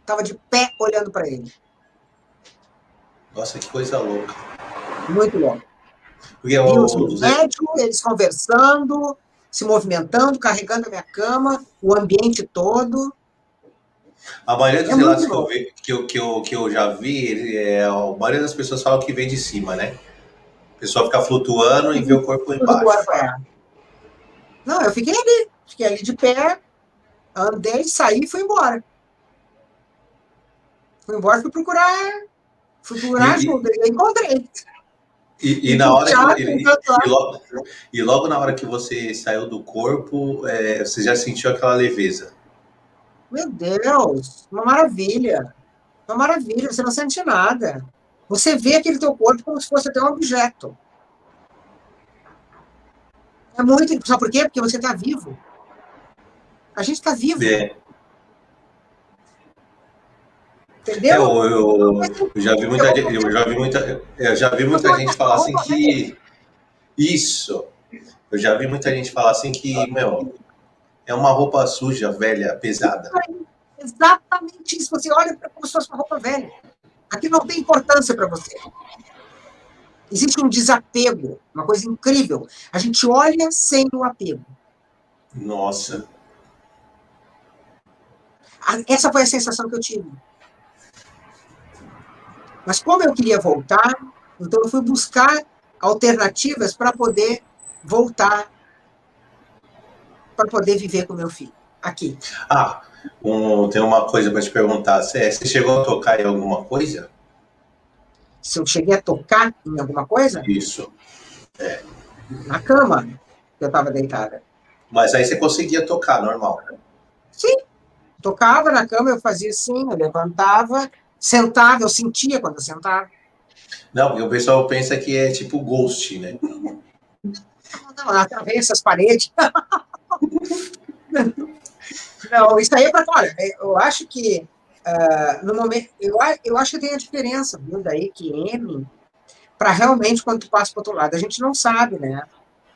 Estava de pé olhando para ele. Nossa, que coisa louca. Muito louco. Porque o, os médicos, eles conversando, se movimentando, carregando a minha cama, o ambiente todo. A maioria dos é relatos que eu, vi, que, eu, que, eu, que eu já vi, é, a maioria das pessoas falam que vem de cima, né? O pessoal fica flutuando e vê o corpo embaixo. É. Não, eu fiquei ali, fiquei ali de pé, andei, saí e fui embora. Fui embora, fui procurar, fui procurar e, ajuda, e encontrei. E, e, na hora que, e, e, logo, e, logo, na hora que você saiu do corpo, é, você já sentiu aquela leveza? Meu Deus, uma maravilha. Uma maravilha, você não sente nada. Você vê aquele teu corpo como se fosse até um objeto. É muito. Sabe por quê? Porque você está vivo. A gente está vivo. É. Entendeu? Eu, eu, eu, já vi muita gente, eu já vi muita, eu já vi muita gente falar assim que isso. Eu já vi muita gente falar assim que, meu, é uma roupa suja, velha, pesada. Exatamente isso. Você olha para como se fosse uma roupa velha. Aqui não tem importância para você. Existe um desapego, uma coisa incrível. A gente olha sem o apego. Nossa. Essa foi a sensação que eu tive. Mas como eu queria voltar, então eu fui buscar alternativas para poder voltar, para poder viver com meu filho aqui. Ah, um, tem uma coisa para te perguntar. Você, você chegou a tocar em alguma coisa? Se eu cheguei a tocar em alguma coisa? Isso. É. Na cama, que eu estava deitada. Mas aí você conseguia tocar, normal? Sim. Tocava na cama, eu fazia assim, eu levantava, sentava, eu sentia quando eu sentava. Não, porque o pessoal pensa que é tipo ghost, né? Não, não atravessa as paredes. Não, isso aí é para. Olha, eu acho que uh, no momento. Eu, eu acho que tem a diferença, viu, da EQM para realmente quando tu passa para outro lado. A gente não sabe, né?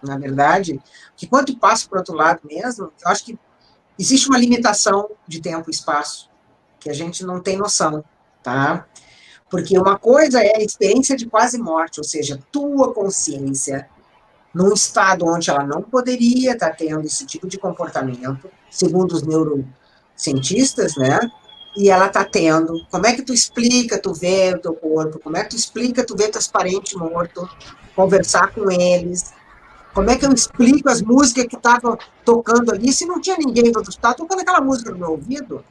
Na verdade, que quando tu passa para outro lado mesmo, eu acho que existe uma limitação de tempo e espaço que a gente não tem noção, tá? Porque uma coisa é a experiência de quase morte, ou seja, tua consciência num estado onde ela não poderia estar tendo esse tipo de comportamento, segundo os neurocientistas, né? E ela está tendo. Como é que tu explica, tu vê o teu corpo? Como é que tu explica, tu vê teus parentes mortos? Conversar com eles? Como é que eu explico as músicas que estavam tocando ali se não tinha ninguém do outro estado tocando aquela música no meu ouvido?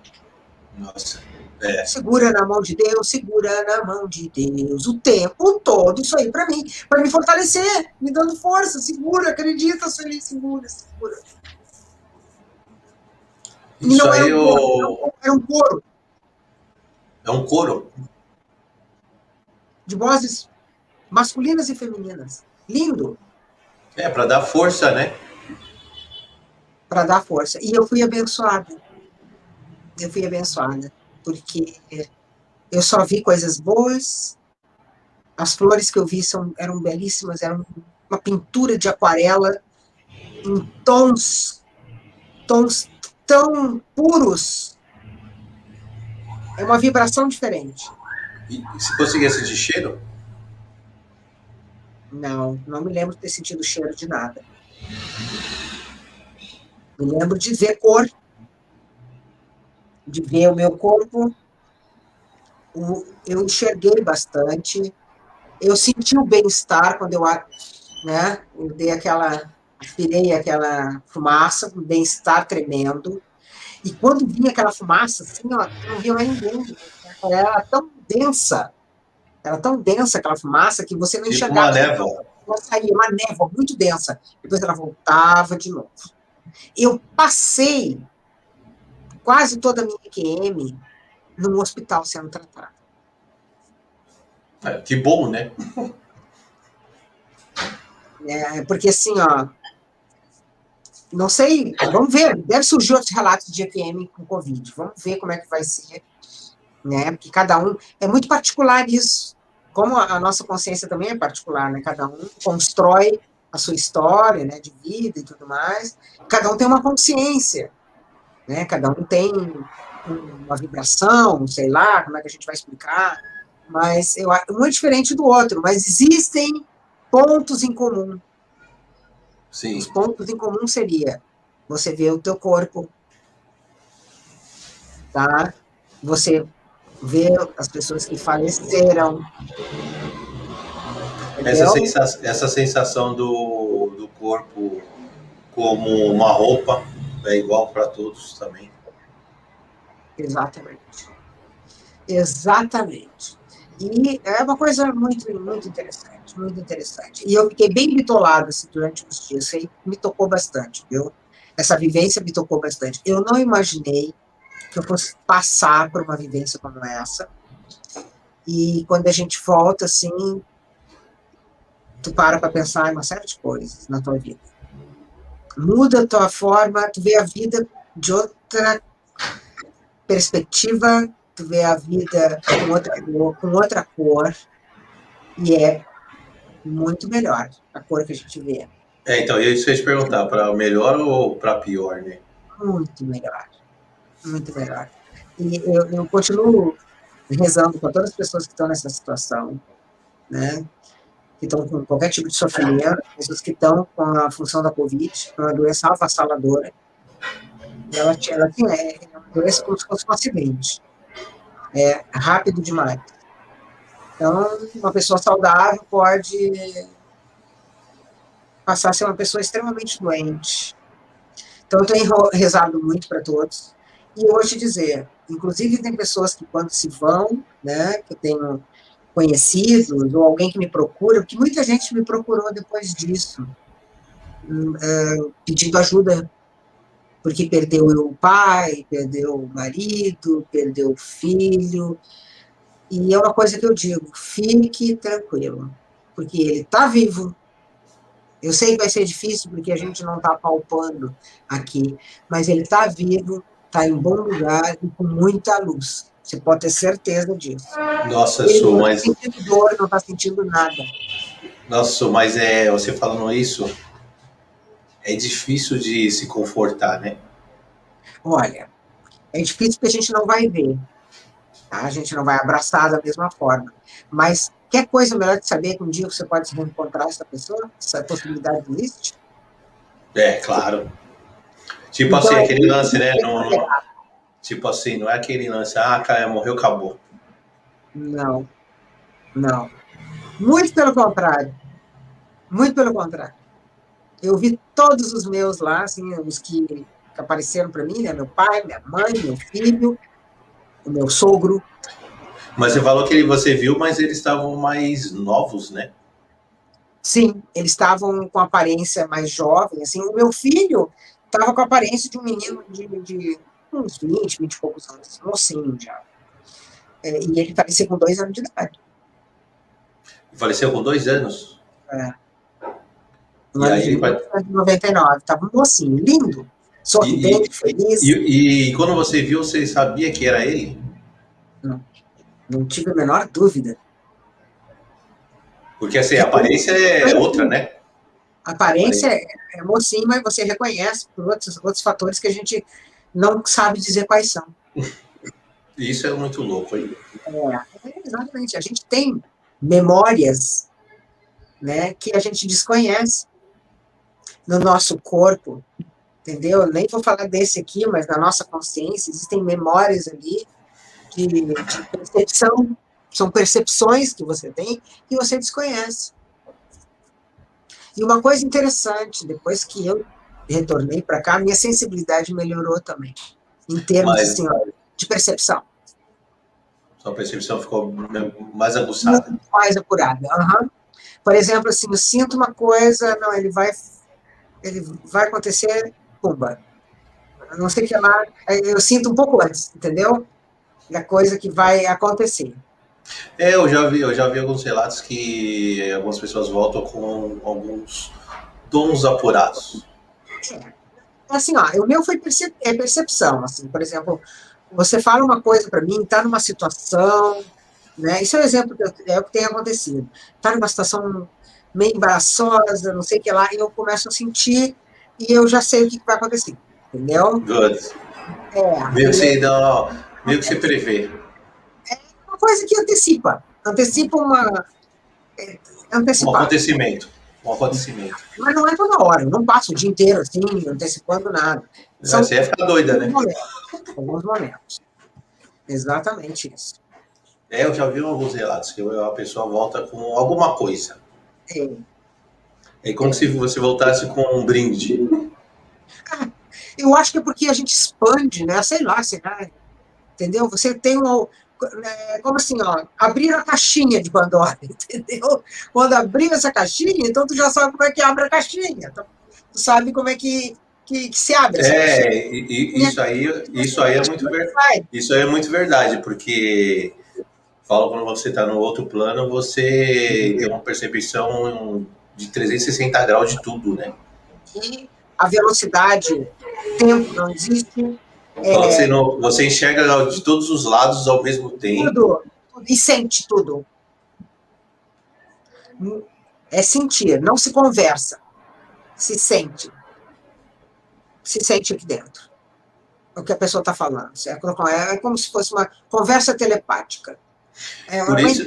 Nossa. É. Segura na mão de Deus, segura na mão de Deus o tempo todo, isso aí para mim, para me fortalecer, me dando força, segura, acredita, Sueli, segura, segura. Isso não aí era um, coro, era um coro. É um coro? De vozes masculinas e femininas. Lindo. É, para dar força, né? Para dar força. E eu fui abençoada. Eu fui abençoada porque eu só vi coisas boas. As flores que eu vi são, eram belíssimas, eram uma pintura de aquarela em tons, tons tão puros. É uma vibração diferente. E você conseguia sentir cheiro? Não, não me lembro de ter sentido cheiro de nada. Me lembro de ver cor de ver o meu corpo, eu enxerguei bastante, eu senti o bem-estar quando eu, né, eu dei aquela, aspirei aquela fumaça, um bem-estar tremendo, e quando vinha aquela fumaça, assim, ó, não via mais ninguém, ela era tão densa, era tão densa aquela fumaça que você não tipo enxergava. Uma névoa. Ela saía, uma névoa muito densa, depois ela voltava de novo. Eu passei quase toda a minha QM num hospital sendo tratada. É, que bom, né? É, porque assim, ó, não sei, vamos ver, deve surgir outros relatos de EPM com Covid, vamos ver como é que vai ser, né, porque cada um, é muito particular isso, como a nossa consciência também é particular, né, cada um constrói a sua história, né, de vida e tudo mais, cada um tem uma consciência, né, cada um tem uma vibração, sei lá, como é que a gente vai explicar, mas eu, um é diferente do outro, mas existem pontos em comum, Sim. Os pontos em comum seria você vê o teu corpo, tá? Você vê as pessoas que faleceram. Essa sensação, essa sensação do, do corpo como uma roupa é igual para todos também. Exatamente. Exatamente. E é uma coisa muito, muito interessante, muito interessante. E eu fiquei bem bitolada assim, durante os dias, aí me tocou bastante, viu? Essa vivência me tocou bastante. Eu não imaginei que eu fosse passar por uma vivência como essa. E quando a gente volta, assim, tu para para pensar em uma série de coisas na tua vida. Muda a tua forma, tu vê a vida de outra perspectiva, tu vê a vida com outra cor, com outra cor e é muito melhor a cor que a gente vê. É, então, eu ia te perguntar, para melhor ou para pior, né? Muito melhor. Muito melhor. E eu, eu continuo rezando com todas as pessoas que estão nessa situação, né? Que estão com qualquer tipo de sofrimento, pessoas que estão com a função da Covid, uma doença avassaladora. Ela, ela tem, é uma doença como se fosse um acidente é rápido demais. Então, uma pessoa saudável pode passar a ser uma pessoa extremamente doente. Então, eu tenho rezado muito para todos. E te dizer, inclusive tem pessoas que quando se vão, né, que eu tenho conhecidos, ou alguém que me procura, porque muita gente me procurou depois disso, hum, é, pedindo ajuda porque perdeu o pai, perdeu o marido, perdeu o filho. E é uma coisa que eu digo: fique tranquilo, porque ele está vivo. Eu sei que vai ser difícil porque a gente não está palpando aqui, mas ele está vivo, está em bom lugar e com muita luz. Você pode ter certeza disso. Nossa, ele sou, mas. Não está sentindo dor, não está sentindo nada. Nossa, mas é, você falando isso, é difícil de se confortar, né? Olha, é difícil porque a gente não vai ver, tá? a gente não vai abraçar da mesma forma. Mas quer coisa melhor de saber que um dia você pode se reencontrar essa pessoa? Essa possibilidade existe? É, claro. Tipo então, assim, é aquele lance, né? Não, não, tipo assim, não é aquele lance, ah, cara, morreu, acabou. Não, não. Muito pelo contrário. Muito pelo contrário. Eu vi todos os meus lá, assim, os que, que apareceram para mim, né? Meu pai, minha mãe, meu filho, o meu sogro. Mas você falou que você viu, mas eles estavam mais novos, né? Sim, eles estavam com aparência mais jovem, assim. O meu filho estava com a aparência de um menino de, de uns 20, 20 e poucos anos, mocinho já. É, e ele faleceu com dois anos de idade. Faleceu com dois anos? É. No e aí, vai... 99, estava um mocinho, lindo, sorridente, e, feliz. E, e, quando você viu, você sabia que era ele? Não, não tive a menor dúvida. Porque assim, a aparência é outra, né? A aparência é, é mocinho, mas você reconhece por outros, outros fatores que a gente não sabe dizer quais são. Isso é muito louco aí. É, é, exatamente. A gente tem memórias né, que a gente desconhece no nosso corpo, entendeu? Nem vou falar desse aqui, mas na nossa consciência existem memórias ali de, de percepção, são percepções que você tem que você desconhece. E uma coisa interessante, depois que eu retornei para cá, minha sensibilidade melhorou também, em termos mas, assim, de percepção. Sua percepção ficou mais aguçada. Mais apurada. Uhum. Por exemplo, assim, eu sinto uma coisa, não, ele vai ele vai acontecer pumba. Não sei que lá, eu sinto um pouco antes, entendeu? Da coisa que vai acontecer. É, eu já vi, eu já vi alguns relatos que algumas pessoas voltam com alguns dons apurados. É. Assim, ó, o meu foi percep é percepção, assim, por exemplo, você fala uma coisa para mim, está numa situação, né? Isso é um exemplo que é o que tem acontecido. Está numa situação meio embaraçosa, não sei o que lá, e eu começo a sentir e eu já sei o que vai acontecer, entendeu? Good. É. Meio que você, não, meio que você prevê. É uma coisa que antecipa, antecipa uma... É, um acontecimento. Um acontecimento. Mas não é toda hora, não passa o dia inteiro assim, antecipando nada. São você ia ficar doida, né? Momentos, alguns momentos. Exatamente isso. É, eu já vi alguns relatos que a pessoa volta com alguma coisa. É. É como se você voltasse com um brinde. Ah, eu acho que é porque a gente expande, né? Sei lá, sei lá. Entendeu? Você tem um. É, como assim, ó, abrir a caixinha de Pandora, entendeu? Quando abrir essa caixinha, então tu já sabe como é que abre a caixinha. Então, tu sabe como é que, que, que se abre. É, e, e, isso aí, isso aí é muito verdade. Isso aí é muito verdade, porque falo quando você está no outro plano, você tem uma percepção de 360 graus de tudo, né? E a velocidade, tempo não existe. É, você, não, você enxerga de todos os lados ao mesmo tempo. Tudo, e sente tudo. É sentir, não se conversa. Se sente. Se sente aqui dentro. O que a pessoa está falando. É, é como se fosse uma conversa telepática. É, Por isso...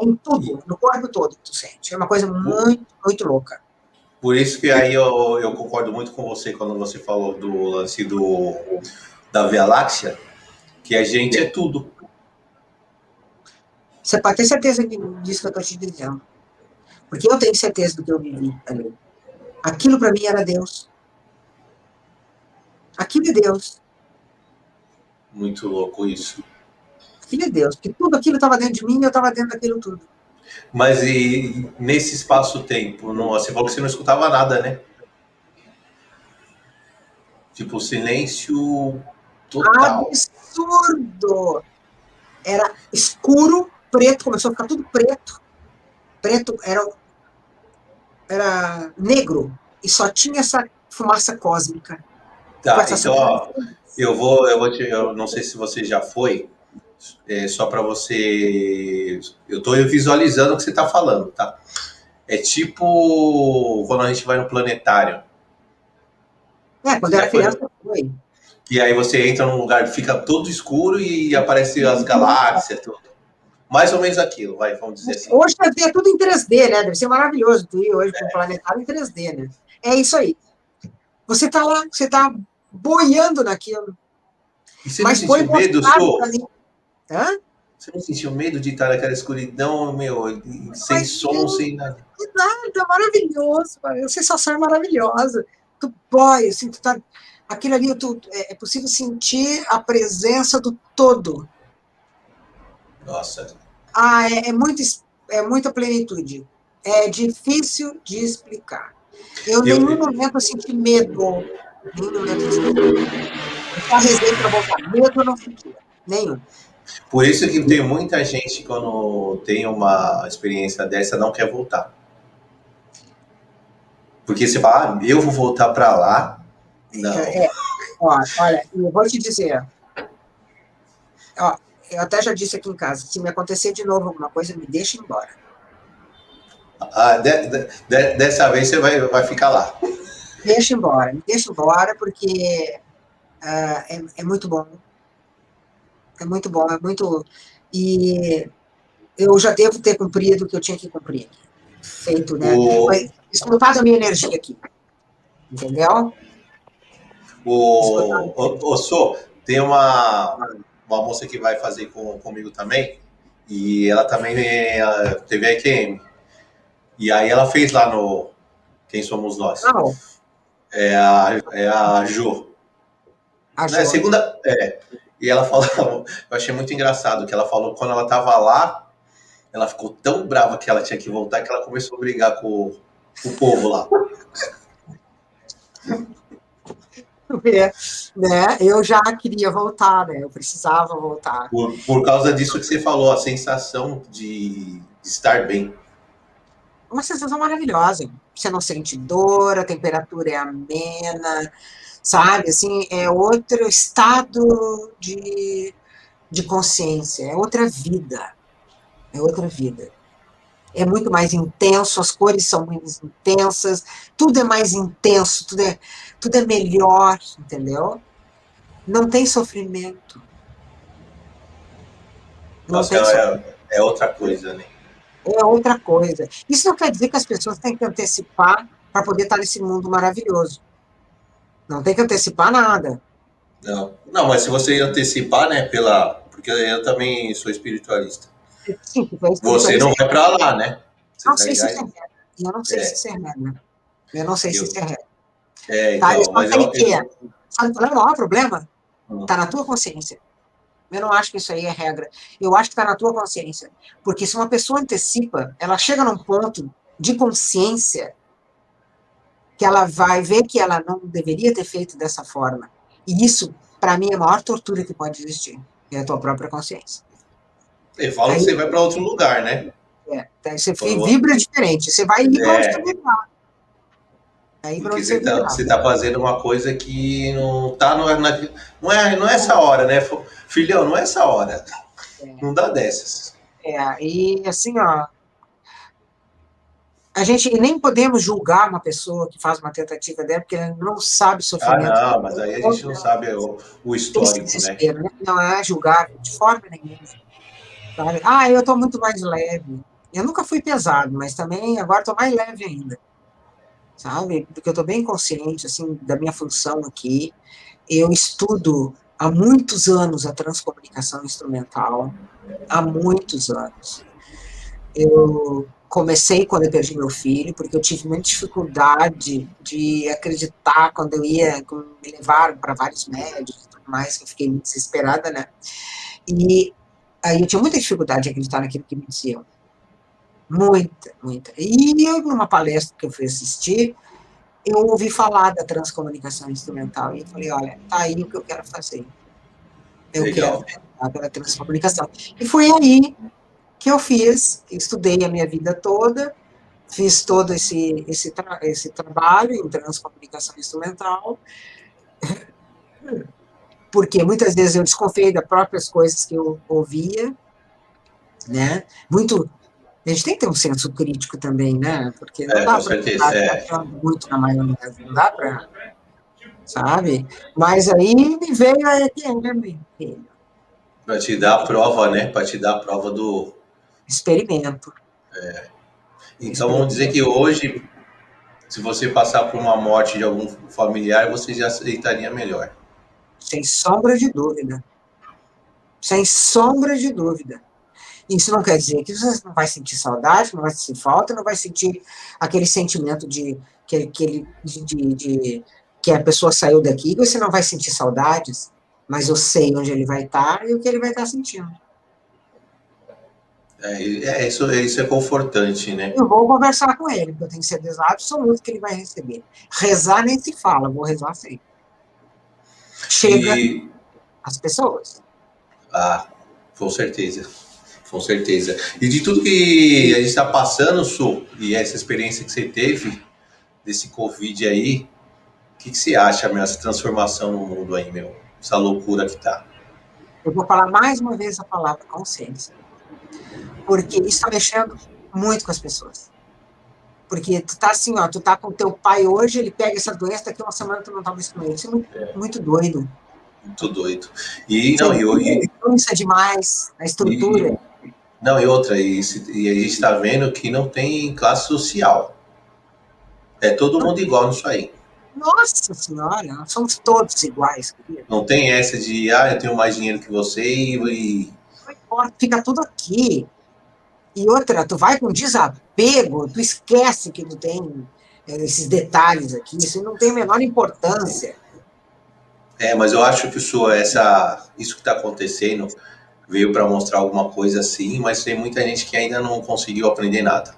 em tudo, no corpo todo que tu sente. É uma coisa muito, muito louca. Por isso que aí eu, eu concordo muito com você quando você falou do lance do, da Via Láctea, que a gente é tudo. Você pode ter certeza disso que eu estou te dizendo. Porque eu tenho certeza do que eu vivi ali. Aquilo para mim era Deus. Aquilo é Deus. Muito louco isso filho de Deus, porque tudo aquilo estava dentro de mim e eu estava dentro daquilo tudo. Mas e nesse espaço-tempo, você falou que você não escutava nada, né? Tipo, silêncio total. Absurdo! Era escuro, preto, começou a ficar tudo preto. Preto era, era negro e só tinha essa fumaça cósmica. Tá, então, ó, eu vou, eu vou te, eu não sei se você já foi, é, só para você. Eu estou visualizando o que você está falando, tá? É tipo quando a gente vai no planetário. É, quando era criança foi. E aí você entra num lugar, fica todo escuro e aparece as galáxias, tudo. Mais ou menos aquilo, vai, vamos dizer assim. Hoje é tudo em 3D, né? Deve ser maravilhoso tu ir hoje é. para um planetário em 3D, né? É isso aí. Você está lá, você está boiando naquilo. E você Mas foi medo, sou? Hã? Você não sentiu medo de estar naquela escuridão, meu, sem Mas, som, sem nada? Nada, maravilhoso. A sensação é maravilhosa. Tu boy, assim, tu tá. Aquilo ali, tu, é, é possível sentir a presença do todo. Nossa. Ah, é, é, muito, é muita plenitude. É difícil de explicar. Eu, em nenhum momento eu senti medo. Nenhum momento eu senti medo. Eu rezei para voltar. Medo eu não sentia. Nenhum. Por isso que tem muita gente quando tem uma experiência dessa não quer voltar. Porque você fala, ah, eu vou voltar para lá. Não. É, ó, olha, eu vou te dizer. Ó, eu até já disse aqui em casa, se me acontecer de novo alguma coisa, me deixa embora. Ah, de, de, de, dessa vez você vai, vai ficar lá. Deixa embora, me deixa embora, porque uh, é, é muito bom é muito bom, é muito. E eu já devo ter cumprido o que eu tinha que cumprir. Feito, né? O... Escutado a minha energia aqui. Entendeu? O, o, o tem uma, uma moça que vai fazer com, comigo também, e ela também é, teve a EQM. E aí ela fez lá no Quem Somos Nós. Não. É a, é a Jo. A jo. É, segunda, é, e ela falou, eu achei muito engraçado que ela falou quando ela tava lá, ela ficou tão brava que ela tinha que voltar que ela começou a brigar com, com o povo lá. né? Eu já queria voltar, né? Eu precisava voltar. Por, por causa disso que você falou, a sensação de estar bem. Uma sensação maravilhosa. Você não sente dor, a temperatura é amena, sabe? Assim, é outro estado de, de consciência, é outra vida. É outra vida é muito mais intenso, as cores são mais intensas, tudo é mais intenso, tudo é, tudo é melhor, entendeu? Não tem sofrimento. Não Nossa, tem é, sofrimento. é outra coisa, né? É outra coisa. Isso não quer dizer que as pessoas têm que antecipar para poder estar nesse mundo maravilhoso. Não tem que antecipar nada. Não, não, mas se você antecipar, né, pela, porque eu também sou espiritualista. Sim, você não vai para lá, né? Você não sei se isso é regra. Eu não sei é. se isso é regra. Eu não sei eu... se isso é regra. É, tá? então, mas eu, que eu... Sabe o problema? Não há problema. Está na tua consciência. Eu não acho que isso aí é regra. Eu acho que está na tua consciência. Porque se uma pessoa antecipa, ela chega num ponto de consciência que ela vai ver que ela não deveria ter feito dessa forma. E isso, para mim, é a maior tortura que pode existir. É a tua própria consciência. Você fala aí, que você vai para outro lugar, né? É, você vibra diferente. Você vai ir para é. onde tá. Aí Porque você está tá fazendo uma coisa que não tá no, na, não é não é essa hora, né? Filhão, não é essa hora. É. Não dá dessas. É, e assim, ó, a gente nem podemos julgar uma pessoa que faz uma tentativa dela, porque ela não sabe o sofrimento. Ah, não, mas aí a gente não sabe o, o histórico, né? né? Não é julgável de forma nenhuma. Sabe? Ah, eu estou muito mais leve. Eu nunca fui pesado, mas também agora estou mais leve ainda. Sabe? Porque eu estou bem consciente assim da minha função aqui. Eu estudo há muitos anos a transcomunicação instrumental, há muitos anos. Eu comecei quando eu perdi meu filho, porque eu tive muita dificuldade de acreditar quando eu ia, me levaram para vários médicos e tudo mais, que eu fiquei muito desesperada, né? E Aí eu tinha muita dificuldade de acreditar naquilo que me diziam. Muita, muita. E eu, numa palestra que eu fui assistir, eu ouvi falar da transcomunicação instrumental. E eu falei, olha, tá aí o que eu quero fazer. Eu Legal. quero falar pela transcomunicação. E foi aí que eu fiz, estudei a minha vida toda, fiz todo esse, esse, tra esse trabalho em transcomunicação instrumental porque muitas vezes eu desconfiei das próprias coisas que eu ouvia, né? Muito. A gente tem que ter um senso crítico também, né? Porque não é, dá para é. muito na maionese, não dá para. Sabe? Mas aí me veio a ETN, meu filho. Para te dar a prova, né? Para te dar a prova do. Experimento. É. Então vamos dizer que hoje, se você passar por uma morte de algum familiar, você já aceitaria melhor. Sem sombra de dúvida. Sem sombra de dúvida. Isso não quer dizer que você não vai sentir saudade, não vai sentir falta, não vai sentir aquele sentimento de que, aquele, de, de, de, que a pessoa saiu daqui, você não vai sentir saudades, mas eu sei onde ele vai estar e o que ele vai estar sentindo. É, é, isso, isso é confortante, né? Eu vou conversar com ele, porque eu tenho certeza absoluta que ele vai receber. Rezar nem se fala, vou rezar sempre chega e... às pessoas. Ah, com certeza. Com certeza. E de tudo que a gente está passando, Su, e essa experiência que você teve desse Covid aí, o que, que você acha, meu, essa transformação no mundo aí, meu? Essa loucura que tá. Eu vou falar mais uma vez a palavra consciência. Porque isso está mexendo muito com as pessoas. Porque tu tá assim, ó, tu tá com teu pai hoje, ele pega essa doença, daqui uma semana tu não tá mais com ele. Isso é muito, é. muito doido. Muito doido. E, não, e, e, isso é demais, a estrutura. E, não, e outra, e, e a gente está vendo que não tem classe social. É todo mundo igual nisso aí. Nossa senhora, nós somos todos iguais. Querido. Não tem essa de, ah, eu tenho mais dinheiro que você e. Não importa, fica tudo aqui. E outra, tu vai com desapego, tu esquece que tu tem é, esses detalhes aqui, isso não tem a menor importância. É, mas eu acho que isso, essa, isso que está acontecendo veio para mostrar alguma coisa assim, mas tem muita gente que ainda não conseguiu aprender nada.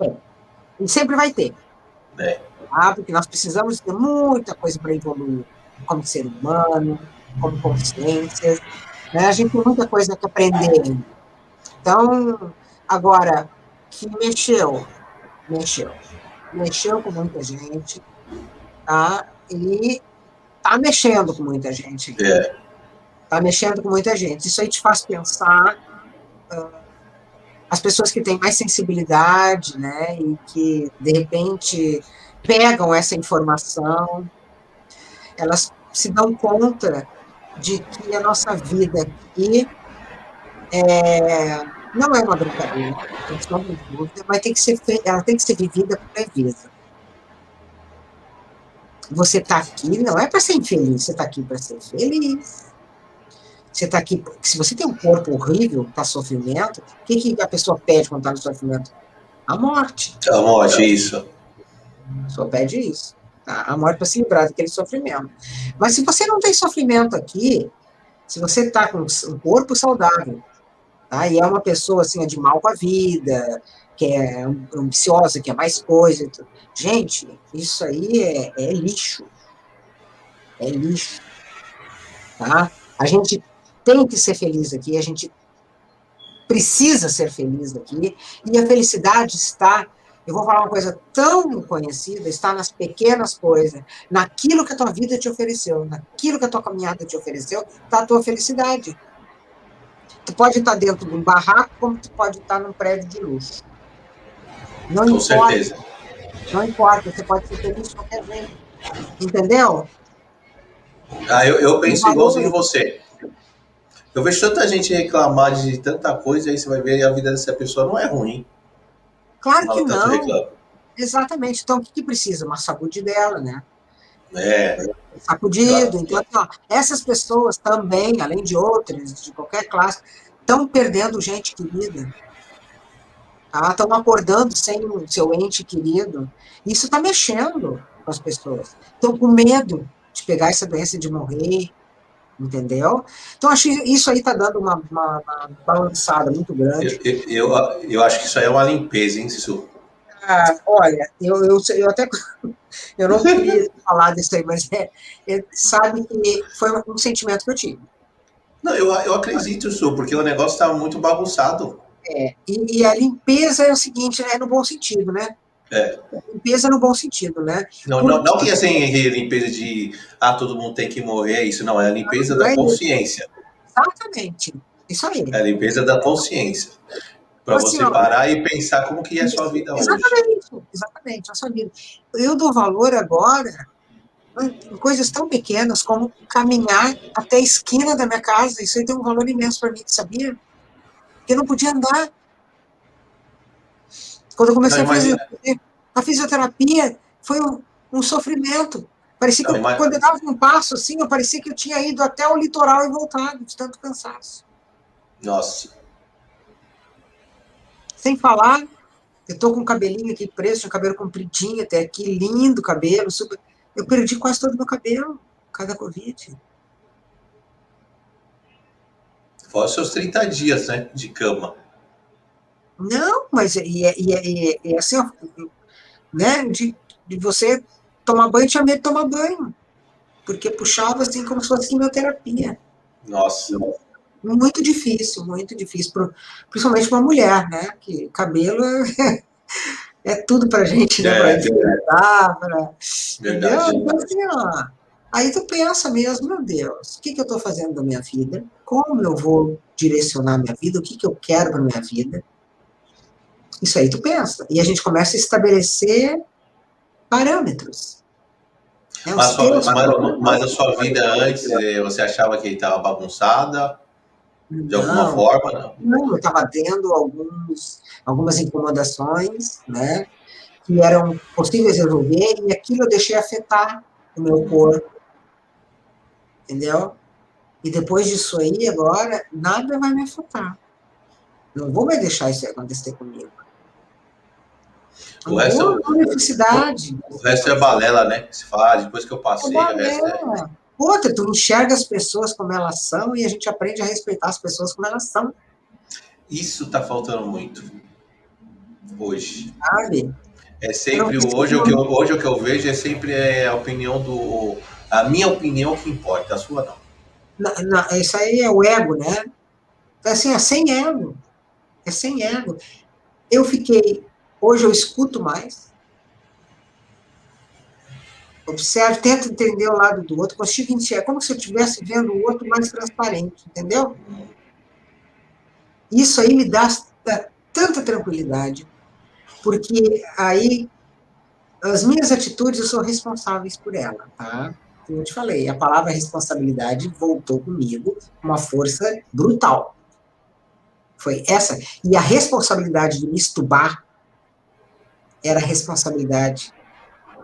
É. E sempre vai ter. É. Tá? Porque nós precisamos ter muita coisa para evoluir como ser humano, como consciência. Né? A gente tem muita coisa que aprender. Então, agora, que mexeu, mexeu. Mexeu com muita gente, tá? E tá mexendo com muita gente. É. Tá mexendo com muita gente. Isso aí te faz pensar uh, as pessoas que têm mais sensibilidade, né? E que, de repente, pegam essa informação, elas se dão conta de que a nossa vida aqui é, não é uma brincadeira, dúvida, mas tem que ser, ela tem que ser vivida com leveza. Você está aqui não é para ser infeliz, você está aqui para ser feliz. Você está aqui, se você tem um corpo horrível, está sofrimento, o que, que a pessoa pede quando está no sofrimento? A morte. A morte, isso. Pessoa pede isso. Tá? A morte para se livrar daquele sofrimento. Mas se você não tem sofrimento aqui, se você está com um corpo saudável, tá? e é uma pessoa assim, de mal com a vida, que é ambiciosa, que é mais coisa. Gente, isso aí é, é lixo. É lixo. Tá? A gente tem que ser feliz aqui, a gente precisa ser feliz aqui, e a felicidade está eu vou falar uma coisa tão conhecida, está nas pequenas coisas, naquilo que a tua vida te ofereceu, naquilo que a tua caminhada te ofereceu, está a tua felicidade. Tu pode estar dentro de um barraco, como tu pode estar num prédio de luxo. Não Com importa. certeza. Não importa, você pode ser feliz de qualquer jeito. Entendeu? Ah, eu, eu penso igualzinho você. Eu vejo tanta gente reclamar de tanta coisa, aí você vai ver a vida dessa pessoa não é ruim. Claro que não. reclama. Exatamente. Então, o que, que precisa? Uma saúde dela, né? É, sacudido. Claro. Então, assim, ó, essas pessoas também, além de outras, de qualquer classe, estão perdendo gente querida. Estão acordando sem o seu ente querido. Isso está mexendo com as pessoas. Estão com medo de pegar essa doença e de morrer. Entendeu? Então, acho que isso aí está dando uma, uma, uma balançada muito grande. eu, eu, eu acho que isso aí é uma limpeza, hein, Su? Ah, olha, eu, eu, eu até eu não queria falar disso aí, mas é, é, sabe que foi um sentimento que eu tive. Não, eu, eu acredito, Su, porque o negócio tá muito bagunçado. É, e, e a limpeza é o seguinte, é no bom sentido, né? É. Limpeza no bom sentido, né? Não, não, não que assim, limpeza de ah, todo mundo tem que morrer, isso não, é a limpeza Não da é isso. consciência. Exatamente. Isso aí. É a limpeza da consciência. Para Assim, você ó. parar e pensar como que é a sua vida hoje. Exatamente, exatamente, a sua vida. Eu dou valor agora em coisas tão pequenas como caminhar até a esquina da minha casa. Isso aí tem um valor imenso para mim, sabia? Porque eu não podia andar. Quando eu comecei Não, a fazer a fisioterapia, foi um, um sofrimento. Parecia que Não, eu- imagina. quando eu dava um passo assim, eu parecia que eu tinha ido até o litoral e voltado, de tanto cansaço. Nossa, Sem falar, eu tô com o cabelinho aqui preso, tinha cabelo compridinho até aqui, lindo cabelo, super. Eu perdi quase todo o meu cabelo, por causa da Covid. fora os seus 30 dias, né, de cama. Não, mas e, é- e, é- e, é- e assim, ó, né, de, de você tomar banho, tinha medo de tomar banho, porque puxava assim como se fosse quimioterapia. Nossa, Muito difícil, muito difícil, principalmente para uma mulher, né, que cabelo é, é tudo pra gente, né, É, pra é. hidratar, pra... verdade. Entendeu? Então, assim, aí tu pensa mesmo, meu Deus, o que, que eu estou fazendo da minha vida? Como eu vou direcionar a minha vida? O que, que eu quero para minha vida? Isso aí tu pensa. E a gente começa a estabelecer parâmetros. né, os Mas, sua- mas- mas a sua vida antes, eh, você achava que estava bagunçada de alguma Não, forma? Não. Não, eu estava tendo alguns, algumas incomodações, né, que eram possíveis resolver, e aquilo eu deixei afetar o meu corpo, entendeu? E depois disso aí, agora, nada vai me afetar. Não vou mais deixar isso acontecer comigo. O resto- vou ter necessidade. O resto é balela, né? Que se fala, depois que eu passei, o resto é... É. Outra, tu enxerga as pessoas como elas são e a gente aprende a respeitar as pessoas como elas são, Isso tá faltando muito hoje. sabe? É sempre hoje o que eu, hoje o que eu vejo é sempre é a opinião do a minha opinião que importa, a sua não. não, não isso aí é o ego, né? É assim, é sem ego. É sem ego. Eu fiquei hoje eu escuto mais. Observo, tento entender o lado do outro, consigo enxergar, é como se eu estivesse vendo o outro mais transparente, entendeu? Isso aí me dá tanta tranquilidade, porque aí as minhas atitudes eu sou responsáveis por ela, tá? Como eu te falei, a palavra responsabilidade voltou comigo uma força brutal. Foi essa. E a responsabilidade de me estubar era a responsabilidade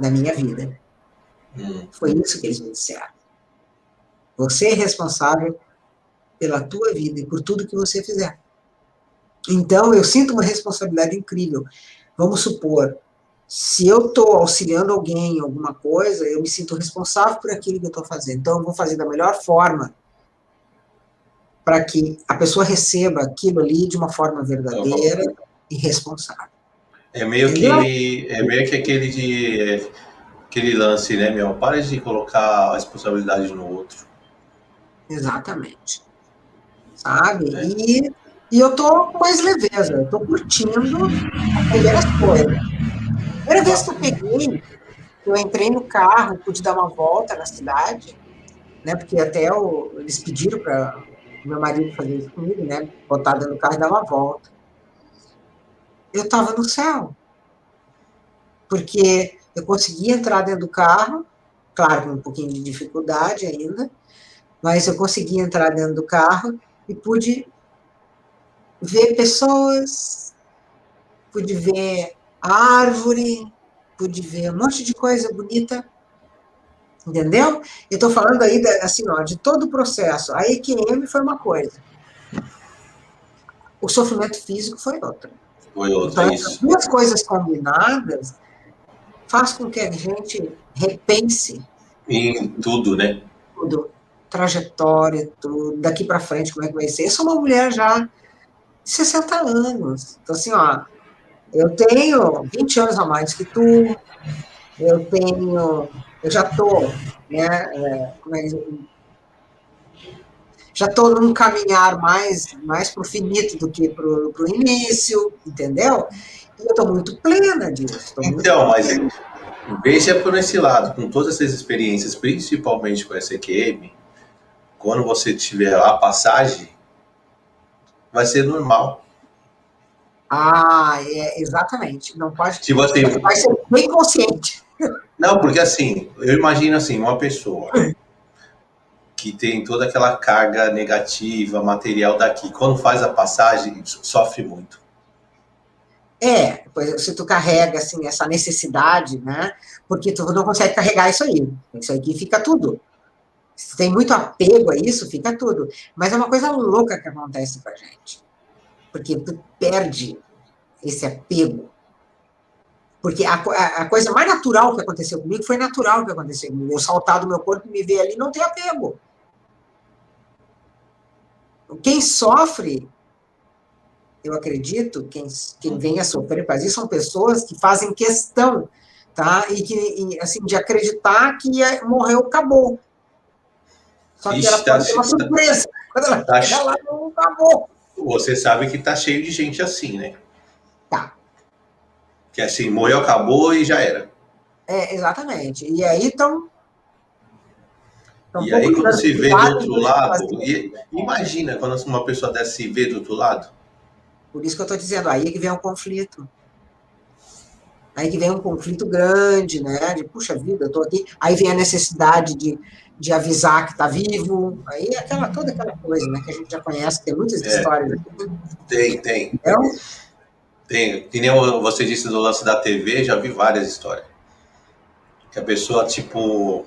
da minha vida. Hum. Foi isso que eles me disseram. Você é responsável pela tua vida e por tudo que você fizer. Então, eu sinto uma responsabilidade incrível. Vamos supor, se eu estou auxiliando alguém em alguma coisa, eu me sinto responsável por aquilo que eu estou fazendo. Então, eu vou fazer da melhor forma para que a pessoa receba aquilo ali de uma forma verdadeira e responsável. É meio que é meio que aquele de aquele lance, né, meu? Para de colocar a responsabilidade no outro. Exatamente. Sabe? É. E e eu tô com mais leveza, eu tô curtindo as primeiras coisas. A primeira vez que eu peguei, eu entrei no carro, pude dar uma volta na cidade, né? Porque até o, eles pediram para meu marido fazer isso comigo, né? Botar dentro do carro e dar uma volta. Eu estava no céu. Porque eu consegui entrar dentro do carro, claro, com um pouquinho de dificuldade ainda, mas eu consegui entrar dentro do carro e pude ver pessoas, pude ver árvore, pude ver um monte de coisa bonita, entendeu? Eu estou falando aí, assim, ó, de todo o processo. A EQM foi uma coisa. O sofrimento físico foi outra. Foi outra, então, isso. Duas coisas combinadas faz com que a gente repense. Em tudo, né? Tudo. Trajetória, tudo. Daqui para frente, como é que vai ser? Eu sou uma mulher já 60 anos. Então, assim, ó, eu tenho 20 anos a mais que tu, eu tenho, eu já tô, né, é, é, já estou num caminhar mais, mais para o finito do que para o início, entendeu? Eu estou muito plena disso. Então, mas veja por esse lado, com todas essas experiências, principalmente com essa EQM, quando você tiver a passagem, vai ser normal. Ah, é, exatamente. Não pode. Se você vai ser bem consciente. Não, porque assim, eu imagino assim, uma pessoa que tem toda aquela carga negativa, material daqui, quando faz a passagem, sofre muito. É, se tu carrega assim essa necessidade, né? Porque tu não consegue carregar isso aí. Isso aqui fica tudo. Se tem muito apego a isso, fica tudo. Mas é uma coisa louca que acontece com a gente. Porque tu perde esse apego. Porque a, a, a, coisa mais natural que aconteceu comigo foi natural que aconteceu comigo. Eu saltar do meu corpo e me ver ali não tem apego. Quem sofre, eu acredito, quem, quem vem a sofrer isso são pessoas que fazem questão, tá? E que, e, assim, de acreditar que é, morreu, acabou. Só que Ixi, ela tá pode ter uma surpresa. Quando ela tá chega lá, não acabou. Você sabe que tá cheio de gente assim, né? Tá. Que assim, morreu, acabou e já era. É, exatamente. E aí então. e aí quando se vê do outro lado, e, imagina quando uma pessoa dessa se vê do outro lado. Por isso que eu estou dizendo, aí é que vem um conflito. Aí que vem um conflito grande, né? De, puxa vida, eu estou aqui. Aí vem a necessidade de, de avisar que está vivo, aí aquela, toda aquela coisa, né, que a gente já conhece, tem muitas é, histórias. Tem, tem. Então, tem, que nem você disse do lance da TV, já vi várias histórias. Que a pessoa, tipo,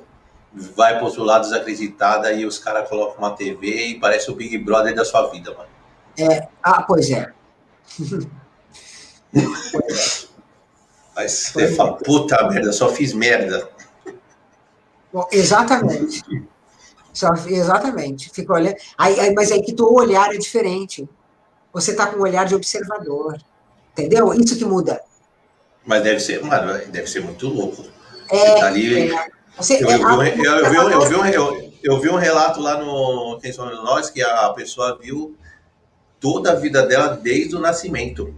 vai para outro lado desacreditada e os caras colocam uma TV e parece o Big Brother da sua vida, mano. É, ah, pois é. É. Mas você fala, puta merda, só fiz merda. Bom, exatamente. Só, exatamente. Fica olhando. Aí, aí, mas aí que o olhar é diferente. Você está com um olhar de observador. Entendeu? Isso que muda. Mas deve ser, mano, deve ser muito louco. É, ali. é. É, eu vi um relato lá no Quem Somos Nós que a pessoa viu toda a vida dela desde o nascimento.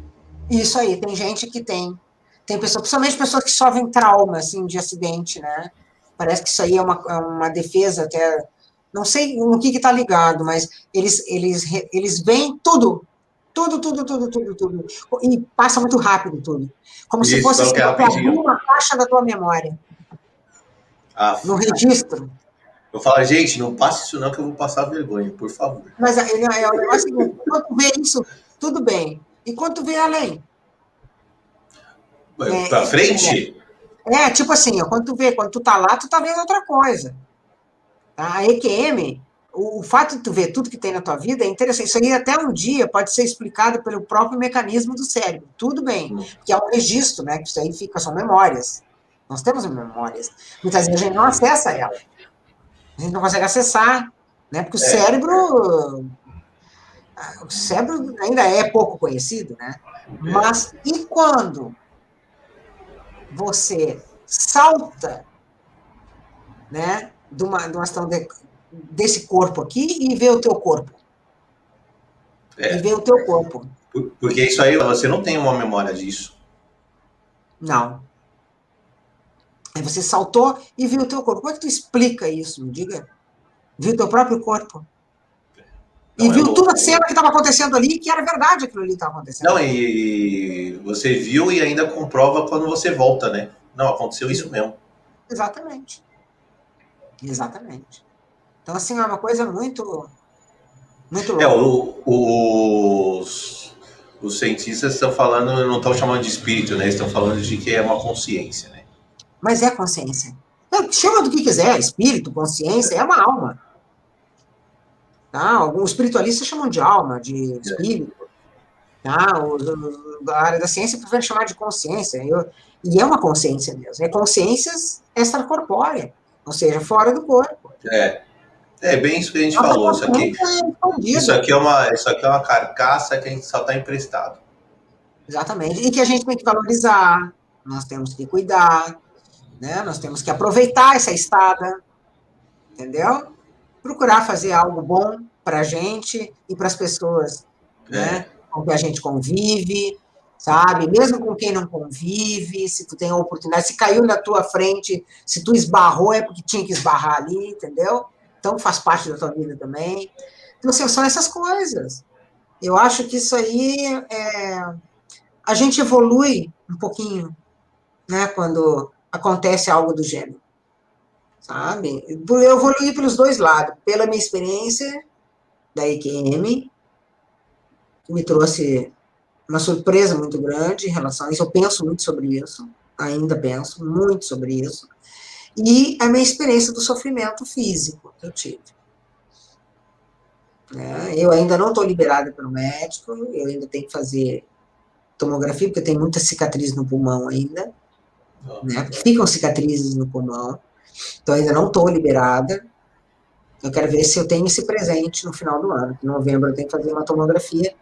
Isso aí, tem gente que tem. Tem pessoas, principalmente pessoas que sofrem trauma, assim, de acidente, né? Parece que isso aí é uma, é uma defesa até. Não sei no que está ligado, mas eles, eles, eles veem tudo. Tudo, tudo, tudo, tudo, tudo. E passa muito rápido tudo. Como se Isso, fosse assim, que é abrir uma caixa da tua memória, Ah, no registro. Eu falo, gente, não passe isso não que eu vou passar vergonha, por favor. Mas ele é o negócio seguinte, quando tu vê isso, tudo bem. E quando tu vê além? É, pra frente? É, tipo assim, ó, quando tu vê, quando tu tá lá, tu tá vendo outra coisa. Tá? A EQM, o, o fato de tu ver tudo que tem na tua vida é interessante. Isso aí até um dia pode ser explicado pelo próprio mecanismo do cérebro. Tudo bem, Hum. que é um registro, né? Que isso aí fica, são memórias. Nós temos memórias. Muitas vezes a gente não acessa ela. A gente não consegue acessar, né? Porque o É. cérebro. O cérebro ainda é pouco conhecido, né? Mas e quando você salta, né, de uma, de uma situação de- desse corpo aqui e vê o teu corpo? É. E vê o teu corpo. Por- Porque isso aí, você não tem uma memória disso. Não. Aí você saltou e viu o teu corpo. Como é que tu explica isso? Me diga. Viu o teu próprio corpo. E Não, é viu louco. toda a cena que estava acontecendo ali, que era verdade aquilo ali que estava acontecendo. Não, e você viu e ainda comprova quando você volta, né? Não, aconteceu isso mesmo. Exatamente. Exatamente. Então, assim, é uma coisa muito. Muito louca. É, o- o- os, os cientistas estão falando, não estão chamando de espírito, né? Estão falando de que é uma consciência, né? Mas é consciência. Chama do que quiser, espírito, consciência, é uma alma. Tá? Alguns espiritualistas chamam de alma, de espírito. Tá? Os- os- a área da ciência prefere chamar de consciência. Eu- e é uma consciência mesmo. É consciências extracorpórea, ou seja, fora do corpo. É, é bem isso que a gente Uma falou. Isso aqui, consciência isso aqui é uma, isso aqui é uma carcaça que a gente só está emprestado. Exatamente. E que a gente tem que valorizar, nós temos que cuidar, né? nós temos que aproveitar essa estada, entendeu? Procurar fazer algo bom para a gente e para as pessoas né? com que a gente convive, sabe? Mesmo com quem não convive, se tu tem a oportunidade, se caiu na tua frente, se tu esbarrou, é porque tinha que esbarrar ali, entendeu? Então faz parte da tua vida também. Então, assim, são essas coisas. Eu acho que isso aí é, a gente evolui um pouquinho, né, quando acontece algo do gênero, sabe? Eu evoluí pelos dois lados, pela minha experiência da EQM, que me trouxe uma surpresa muito grande em relação a isso, eu penso muito sobre isso, ainda penso muito sobre isso, e a minha experiência do sofrimento físico que eu tive. Né? Eu ainda não estou liberada pelo médico, eu ainda tenho que fazer tomografia, porque tem muita cicatriz no pulmão ainda, né? Porque ficam cicatrizes no pulmão, então ainda não estou liberada. Eu quero ver se eu tenho esse presente no final do ano, em novembro eu tenho que fazer uma tomografia,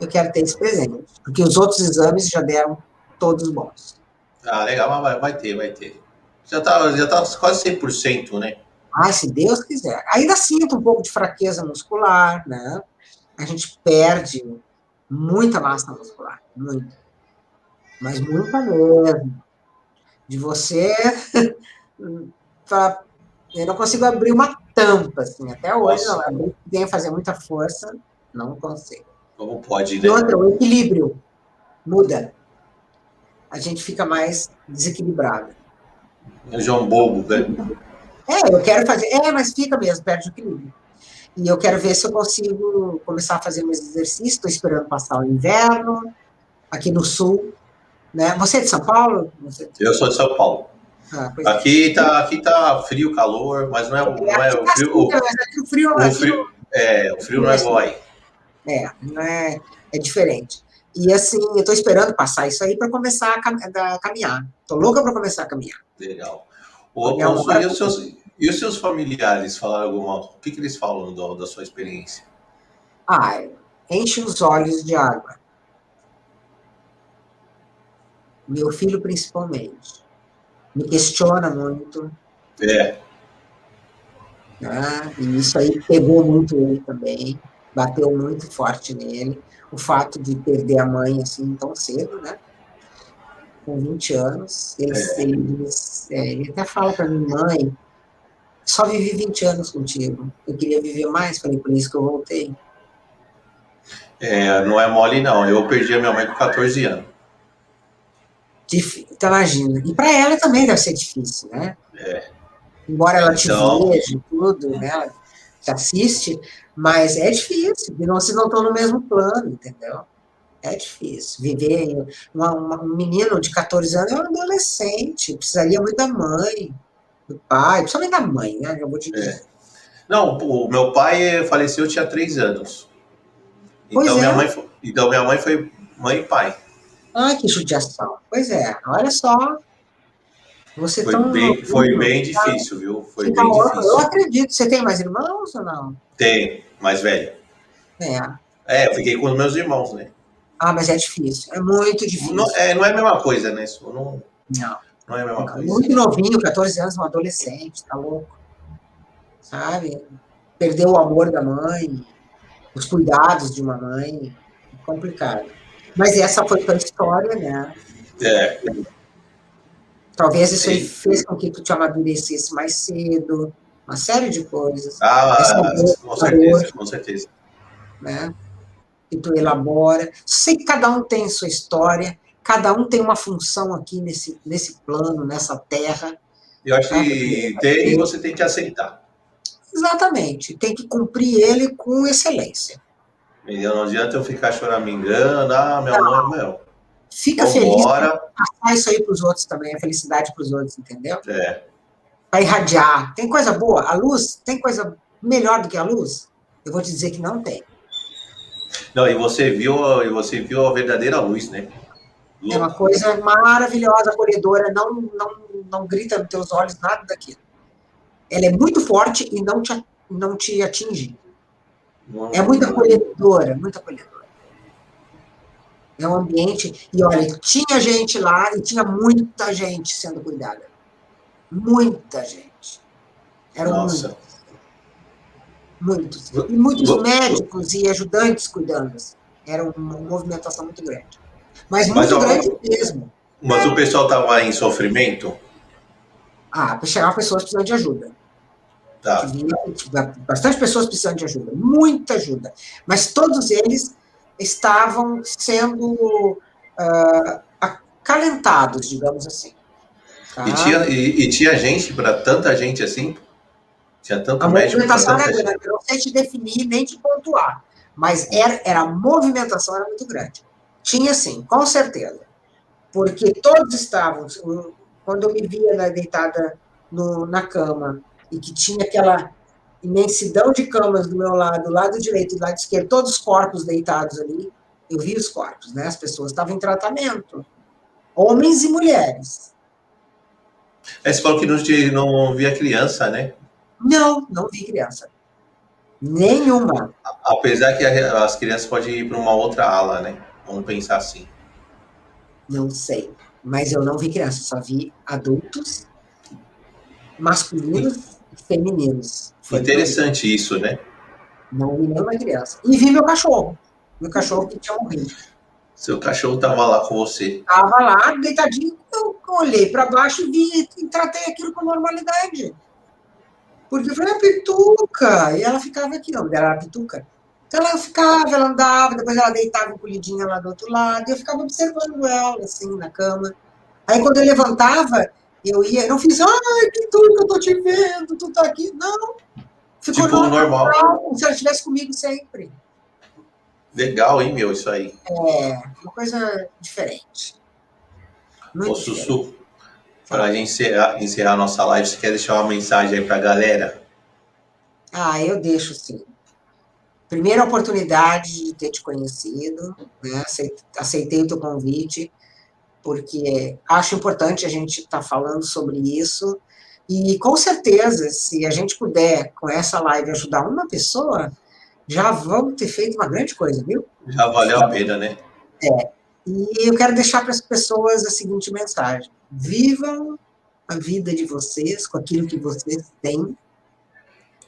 eu quero ter esse presente, porque os outros exames já deram todos bons. Ah, legal, mas vai, vai ter, vai ter. Já tá, já tá quase 100%, né? Ai, se Deus quiser. Ainda sinto um pouco de fraqueza muscular, né? A gente perde muita massa muscular, muito. Mas muita mesmo. De você. pra- eu não consigo abrir uma tampa, assim. Até hoje, não. Abrir, venho fazer muita força, não consigo. Como pode, E né? outra, o equilíbrio muda. A gente fica mais desequilibrado. O João Bobo, né? É, eu quero fazer. É, mas fica mesmo, perde o equilíbrio. E eu quero ver se eu consigo começar a fazer meus exercícios. Estou esperando passar o inverno, aqui no sul. Né? Você é de São Paulo? Você... Eu sou de São Paulo. Ah, é. Aqui tá, aqui tá frio, calor, mas não é, o- não é o tá frio. O, mas aqui o frio, o aqui frio é, o frio não é igual aí. É, não é, é diferente. E assim, eu estou esperando passar isso aí para começar a, cam- a caminhar. Estou louca para começar a caminhar. Legal. O, É o- e, os seus, e os seus familiares falaram alguma O que, que eles falam do- da sua experiência? Ah, enche os olhos de água. Meu filho, principalmente. Me questiona muito. É. Né? E isso aí pegou muito ele também. Bateu muito forte nele. O fato de perder a mãe assim tão cedo, né? Com 20 anos. Ele, é. ele, é, ele até fala para mim, mãe, só vivi 20 anos contigo. Eu queria viver mais, falei, por isso que eu voltei. É, não é mole, não. Eu perdi a minha mãe com 14 anos. Então, imagina. E para ela também deve ser difícil, né? É. Embora ela te então... veja tudo, né? Ela te assiste, mas é difícil. Vocês não estão no mesmo plano, entendeu? É difícil. Viver. Uma, uma, um menino de 14 anos é um adolescente, precisaria muito da mãe do pai, principalmente da mãe, né? Eu vou te dizer. É. Não, o meu pai faleceu, eu tinha três anos. Então, é. minha mãe então minha mãe foi mãe e pai. Ah, que judiação. Pois é, olha só. Você foi tão bem, foi bem difícil, viu? Foi bem difícil. Eu acredito. Você tem mais irmãos ou não? Tem, mais velho. É. É, eu fiquei com os meus irmãos, né? Ah, mas é difícil. É muito difícil. Não é, não é a mesma coisa, né? Não. Não. Não é a mesma coisa. Muito novinho, 14 anos, um adolescente, tá louco. Sabe? Perdeu o amor da mãe, os cuidados de uma mãe. Complicado. Mas essa foi tua história, né? É. Talvez isso aí fez com que tu te amadurecesse mais cedo, uma série de coisas. Ah, com certeza, com certeza. Né? Que tu elabora. Sei que cada um tem sua história, cada um tem uma função aqui nesse, nesse plano, nessa terra. Eu acho que né? tem e você tem que aceitar. Exatamente, tem que cumprir ele com excelência. E não adianta eu ficar choramingando, ah, meu mãe, meu. Fica feliz passar isso aí para os outros também, a felicidade para os outros, entendeu? É. Para irradiar. Tem coisa boa? A luz tem coisa melhor do que a luz? Eu vou te dizer que não tem. Não, e você viu, e você viu a verdadeira luz, né? É uma coisa maravilhosa, acolhedora, não, não, não grita nos teus olhos nada daquilo. Ela é muito forte e não te, não te atinge. É muito acolhedora, muito acolhedora. É um ambiente. E olha, tinha gente lá e tinha muita gente sendo cuidada. Muita gente. Eram Nossa. muitos. Muitos. E muitos médicos e ajudantes cuidando. Era uma movimentação muito grande. Mas muito mas, grande ó, mesmo. Mas o pessoal estava em sofrimento? Ah, chegavam pessoas precisando de ajuda. Tá. Bastante pessoas precisando de ajuda, muita ajuda. Mas todos eles estavam sendo uh, acalentados, digamos assim. Tá? E, tinha, e, e tinha gente para tanta gente assim? Tinha tanto a médico movimentação era grande, eu não sei te definir nem te pontuar, mas era, era a movimentação era muito grande. Tinha sim, com certeza. Porque todos estavam, quando eu me via né, deitada no, na cama, e que tinha aquela imensidão de camas do meu lado, do lado direito e do lado esquerdo, todos os corpos deitados ali. Eu vi os corpos, né? As pessoas estavam em tratamento. Homens e mulheres. É, você falou que não, não via criança, né? Não, não vi criança. Nenhuma. Apesar que as crianças podem ir para uma outra ala, né? Vamos pensar assim. Não sei. Mas eu não vi criança, só vi adultos masculinos femininos. Foi interessante isso, né? Não vi nenhuma criança. E vi meu cachorro. Meu cachorro que tinha morrido. Seu cachorro estava lá com você? Estava lá, deitadinho. Eu olhei para baixo e vi e tratei aquilo com normalidade. Porque eu falei, é pituca. E ela ficava aqui, não, ela era pituca. Então ela ficava, ela andava, depois ela deitava encolhidinha lá do outro lado, e eu ficava observando ela, assim, na cama. Aí quando eu levantava, eu ia, não fiz, ai, que tudo que eu tô te vendo, tu tá aqui. Não. Ficou tipo, normal. normal. Como se ela estivesse comigo sempre. Legal, hein, meu, isso aí. É, uma coisa diferente. Muito Ô, Sussu, para a gente encerrar, encerrar a nossa live, você quer deixar uma mensagem aí para a galera? Ah, eu deixo sim. Primeira oportunidade de ter te conhecido, né? aceitei o teu convite porque acho importante a gente estar tá falando sobre isso. E com certeza, se a gente puder, com essa live, ajudar uma pessoa, já vamos ter feito uma grande coisa, viu? Já valeu a pena, né? É. E eu quero deixar para as pessoas a seguinte mensagem: vivam a vida de vocês com aquilo que vocês têm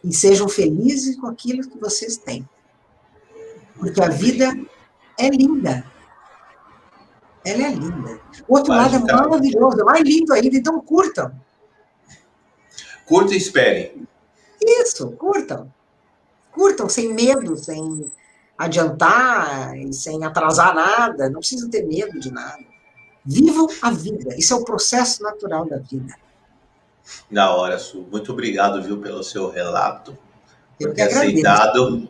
e sejam felizes com aquilo que vocês têm. Porque a vida é linda. Ela é linda. O outro lado é maravilhoso, é mais lindo ainda, então curtam. Curtam e esperem. Isso, curtam. Curtam sem medo, sem adiantar sem atrasar nada. Não precisam ter medo de nada. Vivam a vida. Isso é o processo natural da vida. Da hora, Su. Muito obrigado, viu, pelo seu relato. Eu por ter aceitado.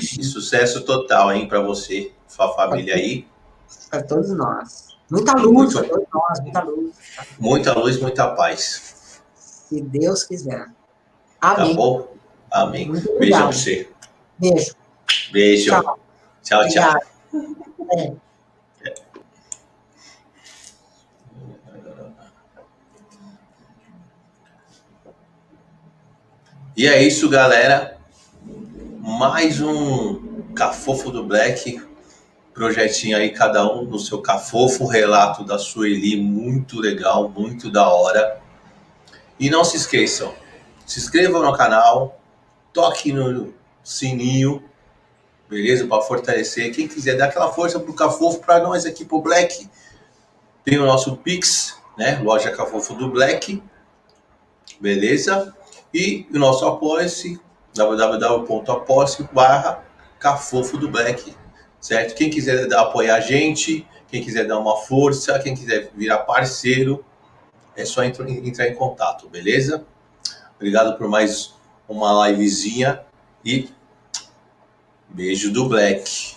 E sucesso total, hein, para você, sua família aí. Para todos nós. Muita luz para todos nós, muita luz. Muita luz, muita paz. Se Deus quiser. Amém. Tá bom? Amém. Beijo pra você. Beijo. Beijo. Tchau, tchau. tchau. É. E é isso, galera. Mais um Cafofo do Black. Projetinho aí, cada um no seu cafofo. Relato da Sueli, muito legal, muito da hora. E não se esqueçam, se inscrevam no canal, toque no sininho, beleza? Para fortalecer. Quem quiser dar aquela força pro Cafofo, para nós aqui pro Black, tem o nosso Pix, né? Loja Cafofo do Black, beleza? E o nosso apoia-se, www.apoia-se barra Cafofo do Black, certo? Quem quiser apoiar a gente, quem quiser dar uma força, quem quiser virar parceiro, é só entrar em contato, beleza? Obrigado por mais uma livezinha e beijo do Black.